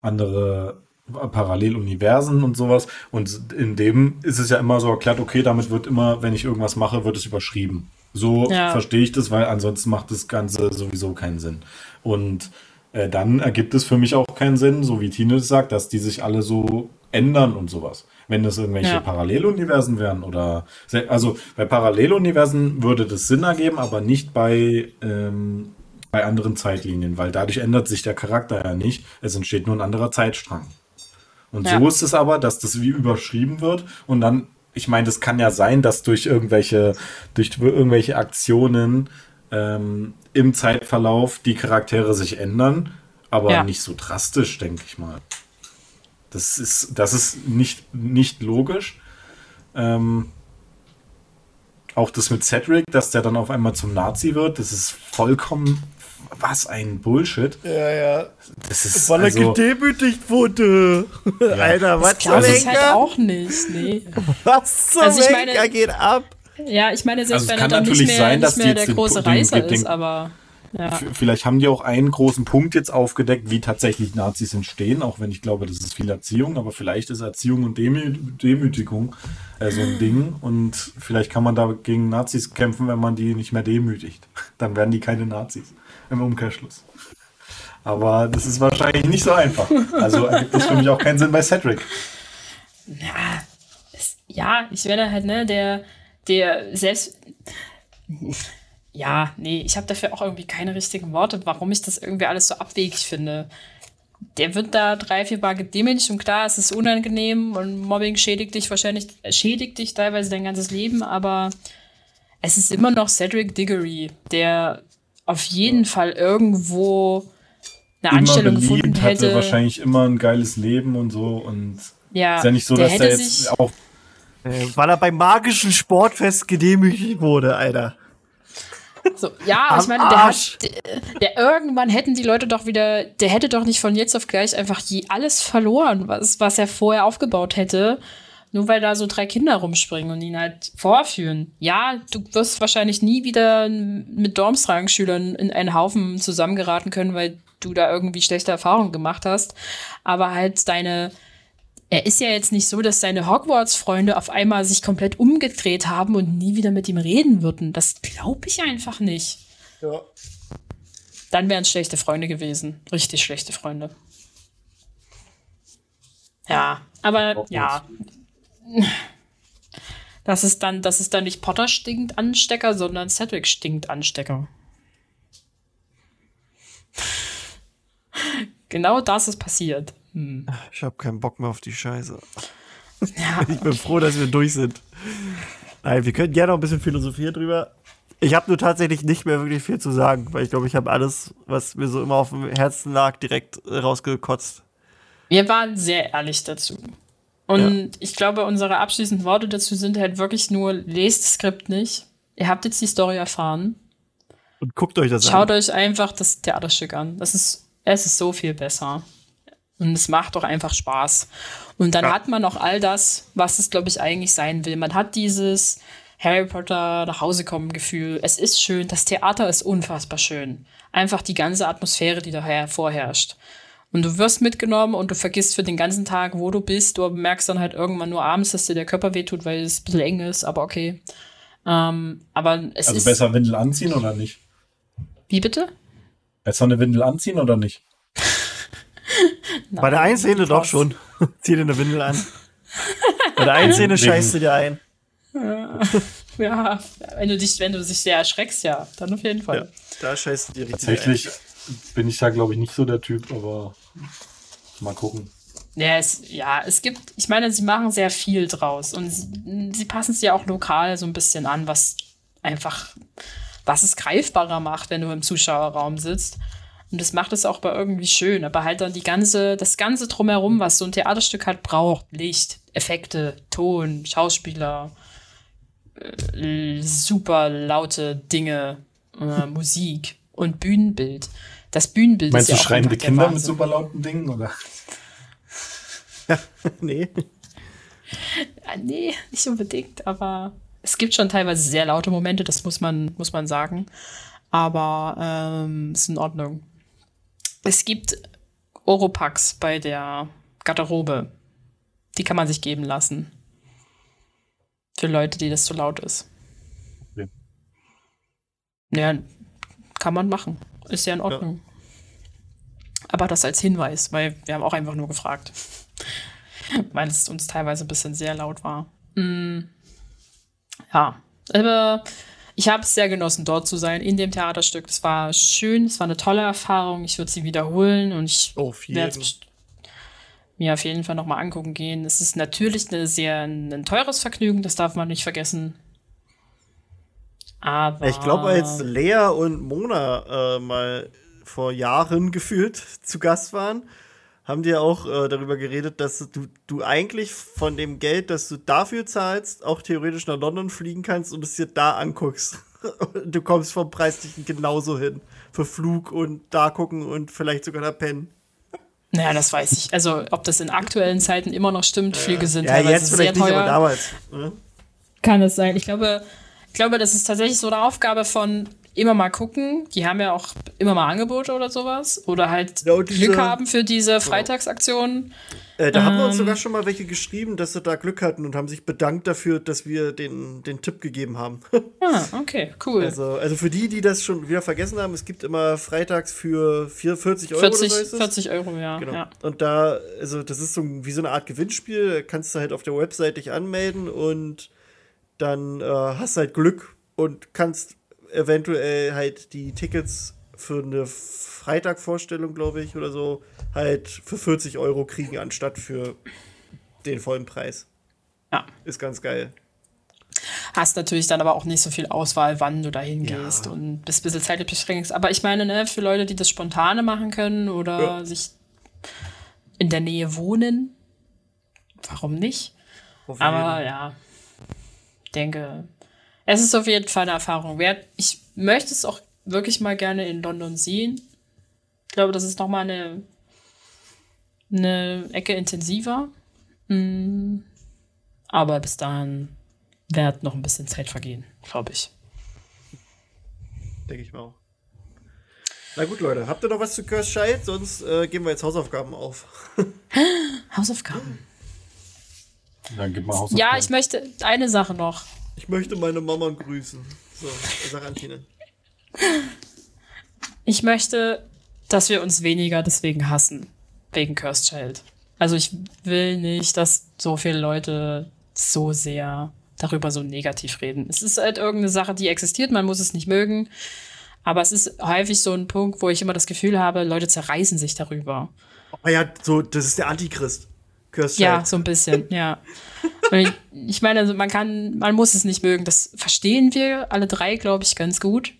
S4: andere Paralleluniversen und sowas. Und in dem ist es ja immer so erklärt, okay, damit wird immer, wenn ich irgendwas mache, wird es überschrieben. So
S3: Ja.
S4: verstehe ich das, weil ansonsten macht das Ganze sowieso keinen Sinn. Und äh, dann ergibt es für mich auch keinen Sinn, so wie Tine sagt, dass die sich alle so ändern und sowas. Wenn das irgendwelche
S3: Ja.
S4: Paralleluniversen wären oder also bei Paralleluniversen würde das Sinn ergeben, aber nicht bei ähm, bei anderen Zeitlinien, weil dadurch ändert sich der Charakter ja nicht. Es entsteht nur ein anderer Zeitstrang. Und
S3: Ja.
S4: so ist es aber, dass das wie überschrieben wird und dann, ich meine, das kann ja sein, dass durch irgendwelche, durch irgendwelche Aktionen ähm, im Zeitverlauf die Charaktere sich ändern, aber
S3: Ja.
S4: nicht so drastisch, denke ich mal. Das ist, das ist nicht, nicht logisch. Ähm, auch das mit Cedric, dass der dann auf einmal zum Nazi wird, das ist vollkommen was ein Bullshit.
S2: Ja, ja.
S4: Das ist
S2: Weil er
S4: also,
S2: gedemütigt wurde. <laughs> Alter, was
S3: Das glaube ich halt auch nicht, nee. <laughs>
S2: Was zum
S3: Also ich meine-
S2: geht ab?
S3: Ja, ich meine, selbst
S4: Also es
S3: wenn
S4: kann
S3: er dann nicht
S4: natürlich
S3: mehr,
S4: sein, dass
S3: nicht mehr
S4: jetzt
S3: der
S4: den-
S3: große
S4: den-
S3: Reißer
S4: den-
S3: ist, aber ja.
S4: vielleicht haben die auch einen großen Punkt jetzt aufgedeckt, wie tatsächlich Nazis entstehen, auch wenn ich glaube, das ist viel Erziehung, aber vielleicht ist Erziehung und Demü Demütigung äh, so ein Ding und vielleicht kann man da gegen Nazis kämpfen, wenn man die nicht mehr demütigt. <laughs> Dann werden die keine Nazis im Umkehrschluss. Aber das ist wahrscheinlich nicht so einfach. Also ergibt das für mich auch keinen Sinn bei Cedric.
S3: Ja, es, ja, ich werde halt, ne, der, der selbst. Ja, nee, ich habe dafür auch irgendwie keine richtigen Worte, warum ich das irgendwie alles so abwegig finde. Der wird da drei, vier Mal gedemütigt und klar, es ist unangenehm und Mobbing schädigt dich wahrscheinlich, schädigt dich teilweise dein ganzes Leben, aber es ist immer noch Cedric Diggory, der auf jeden Fall irgendwo eine Anstellung gefunden
S4: beliebt, hatte
S3: hätte.
S4: wahrscheinlich immer ein geiles Leben und so und
S3: ja,
S4: ist ja nicht so,
S3: der
S4: dass der
S3: hätte
S4: jetzt
S3: sich,
S4: auch
S2: Äh, Weil er beim magischen Sportfest gedemütigt wurde, Alter.
S3: So, ja,
S2: Am
S3: ich meine, der,
S2: Arsch.
S3: hat, der, der irgendwann hätten die Leute doch wieder, der hätte doch nicht von jetzt auf gleich einfach je alles verloren, was, was er vorher aufgebaut hätte, nur weil da so drei Kinder rumspringen und ihn halt vorführen. Ja, du wirst wahrscheinlich nie wieder mit Dormstragen-Schülern in einen Haufen zusammengeraten können, weil du da irgendwie schlechte Erfahrungen gemacht hast. Aber halt deine, er ist ja jetzt nicht so, dass seine Hogwarts-Freunde auf einmal sich komplett umgedreht haben und nie wieder mit ihm reden würden. Das glaube ich einfach nicht.
S2: Ja.
S3: Dann wären es schlechte Freunde gewesen. Richtig schlechte Freunde. Ja, aber ja. Das ist dann, das ist dann nicht Potter stinkt Anstecker, sondern Cedric stinkt Anstecker. <laughs> genau das ist passiert. Hm.
S2: Ich habe keinen Bock mehr auf die Scheiße.
S3: Ja, <laughs>
S2: Ich bin froh, dass wir durch sind. Nein, wir können gerne noch ein bisschen philosophieren drüber. Ich habe nur tatsächlich nicht mehr wirklich viel zu sagen, weil ich glaube, ich habe alles, was mir so immer auf dem Herzen lag, direkt äh, rausgekotzt.
S3: Wir waren sehr ehrlich dazu. Und ich glaube, unsere abschließenden Worte dazu sind halt wirklich nur, lest das Skript nicht. Ihr habt jetzt die Story erfahren.
S2: Und guckt euch das
S3: Schaut
S2: an.
S3: euch einfach das Theaterstück an. Das ist, es ist so viel besser. Und es macht doch einfach Spaß. Und dann
S2: Ja.
S3: hat man auch all das, was es, glaube ich, eigentlich sein will. Man hat dieses Harry Potter nach Hause kommen Gefühl. Es ist schön. Das Theater ist unfassbar schön. Einfach die ganze Atmosphäre, die daher vorherrscht. Und du wirst mitgenommen und du vergisst für den ganzen Tag, wo du bist. Du merkst dann halt irgendwann nur abends, dass dir der Körper wehtut, weil es ein bisschen eng ist, aber okay. Ähm, aber es
S4: Also
S3: ist.
S4: besser Windel anziehen oder nicht?
S3: Wie bitte?
S4: Besser eine Windel anziehen oder nicht? <laughs>
S2: Bei der einen Szene doch schon. <laughs> Zieh dir eine Windel an. Bei der einen Szene
S4: Wegen-
S2: scheißt du dir ein. <laughs>
S3: Ja, wenn du dich, wenn du dich sehr erschreckst, ja, dann auf jeden
S2: Ja,
S3: Fall.
S2: da scheißt du dir richtig
S4: Tatsächlich bin ich da, glaube ich, nicht so der Typ, aber mal gucken.
S3: Ja, es, ja, es gibt, ich meine, sie machen sehr viel draus und sie, sie passen es ja auch lokal so ein bisschen an, was einfach, was es greifbarer macht, wenn du im Zuschauerraum sitzt. Und das macht es auch bei irgendwie schön, aber halt dann die ganze, das ganze drumherum, was so ein Theaterstück halt braucht, Licht, Effekte, Ton, Schauspieler, äh, super laute Dinge, äh, Musik und Bühnenbild. Das Bühnenbild
S4: Meinst
S3: ist
S4: du
S3: ja auch
S4: schreiende Kinder mit super lauten Dingen? Oder? <laughs>
S2: Nee.
S3: Ja, nee, nicht unbedingt, aber es gibt schon teilweise sehr laute Momente, das muss man, muss man sagen. Aber ähm, ist in Ordnung. Es gibt Oropax bei der Garderobe. Die kann man sich geben lassen. Für Leute, die das zu laut ist.
S4: Okay.
S3: Ja, kann man machen. Ist ja in Ordnung. Aber das als Hinweis, weil wir haben auch einfach nur gefragt. <laughs> weil es uns teilweise ein bisschen sehr laut war. Mm, ja, aber ich habe es sehr genossen, dort zu sein, in dem Theaterstück. Es war schön, es war eine tolle Erfahrung. Ich würde sie wiederholen und ich werde es mir auf jeden Fall nochmal angucken gehen. Es ist natürlich eine sehr ein teures Vergnügen, das darf man nicht vergessen. Aber
S2: Ich glaube, als Lea und Mona äh, mal vor Jahren gefühlt <laughs> zu Gast waren, haben die ja auch äh, darüber geredet, dass du, du eigentlich von dem Geld, das du dafür zahlst, auch theoretisch nach London fliegen kannst und es dir da anguckst. <laughs> du kommst vom Preislichen genauso hin. Für Flug und da gucken und vielleicht sogar da pennen.
S3: Naja, das weiß ich. Also, ob das in aktuellen Zeiten immer noch stimmt, Flüge sind
S2: Ja,
S3: teilweise
S2: jetzt
S3: sehr
S2: vielleicht nicht,
S3: teuer.
S2: aber damals. Ne?
S3: Kann es sein. Ich glaube, ich glaube, das ist tatsächlich so eine Aufgabe von immer mal gucken. Die haben ja auch immer mal Angebote oder sowas. Oder halt
S2: Ja, und diese-
S3: Glück haben für diese Freitagsaktionen.
S2: Äh, da haben wir uns
S3: Ähm.
S2: sogar schon mal welche geschrieben, dass sie da Glück hatten und haben sich bedankt dafür, dass wir den, den Tipp gegeben haben. <laughs>
S3: Ah, okay, cool.
S2: Also, also für die, die das schon wieder vergessen haben, es gibt immer freitags für 4, 40 Euro
S3: 40,
S2: oder so ist es.
S3: 40 Euro, ja.
S2: Genau.
S3: ja.
S2: Und da, also das ist so wie so eine Art Gewinnspiel, da kannst du halt auf der Website dich anmelden und dann äh, hast du halt Glück und kannst eventuell halt die Tickets für eine Freitagvorstellung, glaube ich, oder so, halt für 40 Euro kriegen, anstatt für den vollen Preis.
S3: Ja.
S2: Ist ganz geil.
S3: Hast natürlich dann aber auch nicht so viel Auswahl, wann du da hingehst
S2: Ja.
S3: und bist ein bisschen zeitlich beschränkt. Aber ich meine, ne, für Leute, die das spontane machen können oder
S2: Ja.
S3: sich in der Nähe wohnen, warum nicht?
S2: Auf
S3: Aber
S2: jeden.
S3: ja, denke, Es ist auf jeden Fall eine Erfahrung wert. Ich möchte es auch wirklich mal gerne in London sehen. Ich glaube, das ist noch mal eine, eine Ecke intensiver. Mm. Aber bis dahin wird noch ein bisschen Zeit vergehen, glaube ich.
S2: Denke ich mal auch. Na gut, Leute, habt ihr noch was zu Curse Child? Sonst äh, geben wir jetzt Hausaufgaben auf.
S3: Hausaufgaben.
S4: Dann gib mal Hausaufgaben.
S3: Ja, ich möchte eine Sache noch.
S2: Ich möchte meine Mama grüßen. So, sag an Tina.
S3: Ich möchte, dass wir uns weniger deswegen hassen. Wegen Cursed Child. Also ich will nicht, dass so viele Leute so sehr darüber so negativ reden. Es ist halt irgendeine Sache, die existiert, man muss es nicht mögen. Aber es ist häufig so ein Punkt, wo ich immer das Gefühl habe, Leute zerreißen sich darüber.
S2: Ah ja, so, das ist der Antichrist. Cursed
S3: Ja, so ein bisschen, ja. Und ich, ich meine, also man kann, man muss es nicht mögen. Das verstehen wir alle drei, glaube ich, ganz gut.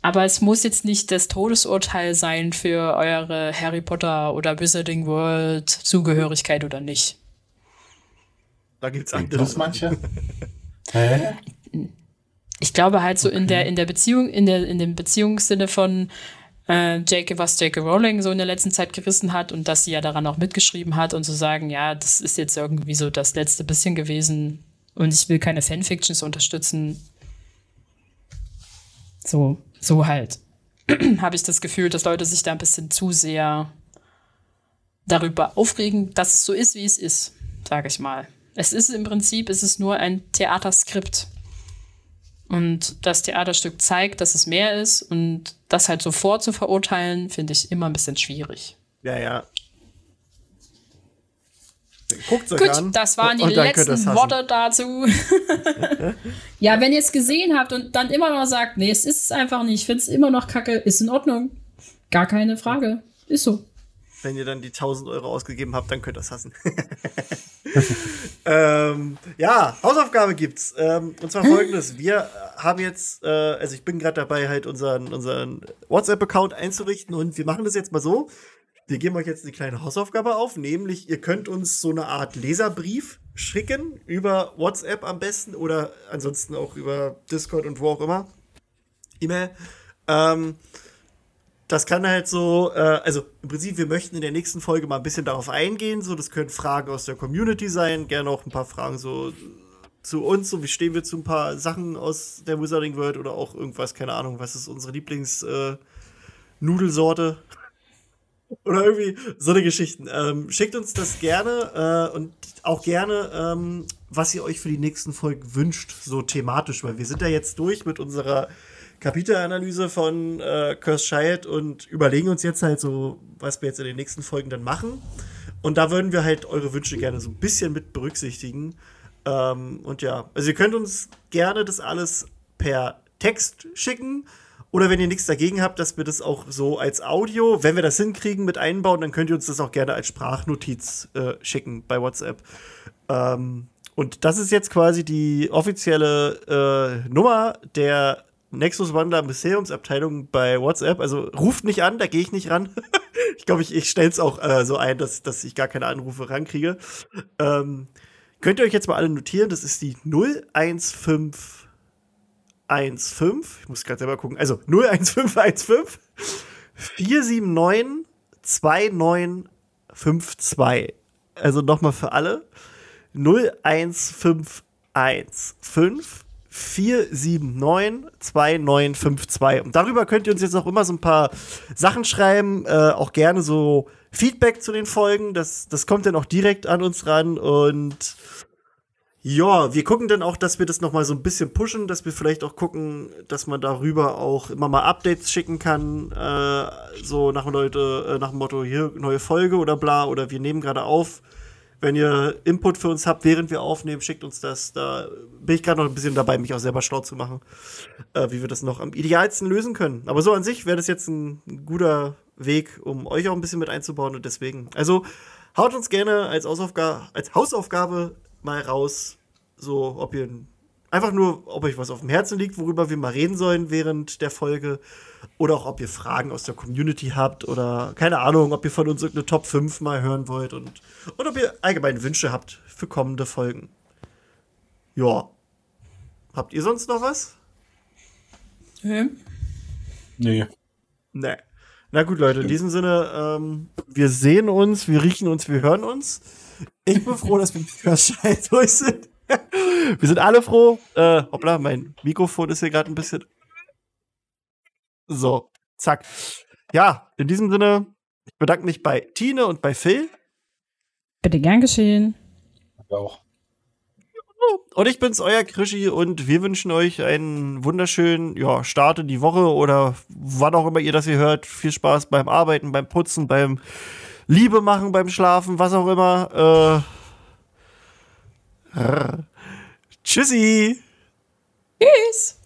S3: Aber es muss jetzt nicht das Todesurteil sein für eure Harry Potter oder Wizarding World Zugehörigkeit oder nicht.
S2: Da gibt's
S4: Denkt
S2: andere.
S4: das manche? <laughs> Hä?
S3: Ich glaube halt so in der in der Beziehung in der in dem Beziehungssinne von äh, J.K. was J.K. Rowling so in der letzten Zeit gerissen hat und dass sie ja daran auch mitgeschrieben hat und zu sagen, ja, das ist jetzt irgendwie so das letzte bisschen gewesen und ich will keine Fanfictions unterstützen. So, so halt. <clears throat> Habe ich das Gefühl, dass Leute sich da ein bisschen zu sehr darüber aufregen, dass es so ist, wie es ist, sage ich mal. Es ist im Prinzip, es ist nur ein Theaterskript. Und das Theaterstück zeigt, dass es mehr ist und das halt sofort zu verurteilen, finde ich immer ein bisschen schwierig.
S2: Ja, ja. Guckt's euch
S3: Gut,
S2: an.
S3: das waren die letzten. Worte dazu. <laughs> ja, wenn ihr es gesehen habt und dann immer noch sagt, nee, es ist es einfach nicht, ich finde es immer noch kacke, ist in Ordnung. Gar keine Frage. Ist so.
S2: Wenn ihr dann die 1000 Euro ausgegeben habt, dann könnt ihr das hassen. <laughs> ähm, ja, Hausaufgabe gibt's. Ähm, und zwar folgendes. Wir haben jetzt, äh, also ich bin gerade dabei, halt unseren, unseren WhatsApp-Account einzurichten und wir machen das jetzt mal so. Wir geben euch jetzt eine kleine Hausaufgabe auf, nämlich ihr könnt uns so eine Art Leserbrief schicken, über WhatsApp am besten oder ansonsten auch über Discord und wo auch immer. E-Mail. Ähm, das kann halt so, äh, also im Prinzip, wir möchten in der nächsten Folge mal ein bisschen darauf eingehen. So, das können Fragen aus der Community sein, gerne auch ein paar Fragen so zu uns, so wie stehen wir zu ein paar Sachen aus der Wizarding World oder auch irgendwas, keine Ahnung, was ist unsere Lieblings äh, <laughs> oder irgendwie so eine Geschichten. Ähm, schickt uns das gerne äh, und auch gerne, ähm, was ihr euch für die nächsten Folgen wünscht, so thematisch, weil wir sind ja jetzt durch mit unserer Kapitelanalyse von äh, Curse Child und überlegen uns jetzt halt so, was wir jetzt in den nächsten Folgen dann machen. Und da würden wir halt eure Wünsche gerne so ein bisschen mit berücksichtigen. Ähm, und ja, also ihr könnt uns gerne das alles per Text schicken. Oder wenn ihr nichts dagegen habt, dass wir das auch so als Audio, wenn wir das hinkriegen, mit einbauen, dann könnt ihr uns das auch gerne als Sprachnotiz äh, schicken bei WhatsApp. Ähm, und das ist jetzt quasi die offizielle äh, Nummer der Nexus Wanda Museumsabteilung bei WhatsApp. Also ruft nicht an, da gehe ich nicht ran. <laughs> ich glaube, ich, ich stelle es auch äh, so ein, dass, dass ich gar keine Anrufe rankriege. Ähm, könnt ihr euch jetzt mal alle notieren, das ist die 01515. Ich muss gerade selber gucken. Also 01515 479 2952. Also nochmal für alle. 01515 479 2952. Und darüber könnt ihr uns jetzt auch immer so ein paar Sachen schreiben, äh, auch gerne so Feedback zu den Folgen. Das, das kommt dann auch direkt an uns ran und ja, wir gucken dann auch, dass wir das noch mal so ein bisschen pushen, dass wir vielleicht auch gucken, dass man darüber auch immer mal Updates schicken kann, äh, so nach, Leute, äh, nach dem Motto, hier, neue Folge oder bla, oder wir nehmen gerade auf. Wenn ihr Input für uns habt, während wir aufnehmen, schickt uns das. Da bin ich gerade noch ein bisschen dabei, mich auch selber schlau zu machen, äh, wie wir das noch am idealsten lösen können. Aber so an sich wäre das jetzt ein guter Weg, um euch auch ein bisschen mit einzubauen und deswegen. Also haut uns gerne als, Hausaufga als Hausaufgabe mal raus, so ob ihr einfach nur, ob euch was auf dem Herzen liegt, worüber wir mal reden sollen während der Folge oder auch ob ihr Fragen aus der Community habt oder keine Ahnung, ob ihr von uns irgendeine Top 5 mal hören wollt und, und ob ihr allgemein Wünsche habt für kommende Folgen. Ja. Habt ihr sonst noch was?
S3: Hm?
S4: Nee.
S2: Nee. Na gut, Leute, in diesem Sinne, ähm, wir sehen uns, wir riechen uns, wir hören uns. Ich bin froh, dass wir mit Hörschei <laughs> durch sind. <laughs> wir sind alle froh. Äh, hoppla, mein Mikrofon ist hier gerade ein bisschen. So, zack. Ja, in diesem Sinne, ich bedanke mich bei Tine und bei Phil.
S3: Bitte gern geschehen.
S4: Auch.
S2: Und ich bin's, euer Krischi, und wir wünschen euch einen wunderschönen ja, Start in die Woche oder wann auch immer ihr das hier hört. Viel Spaß beim Arbeiten, beim Putzen, beim Liebe machen, beim Schlafen, was auch immer. Tschüssi!
S3: Tschüss.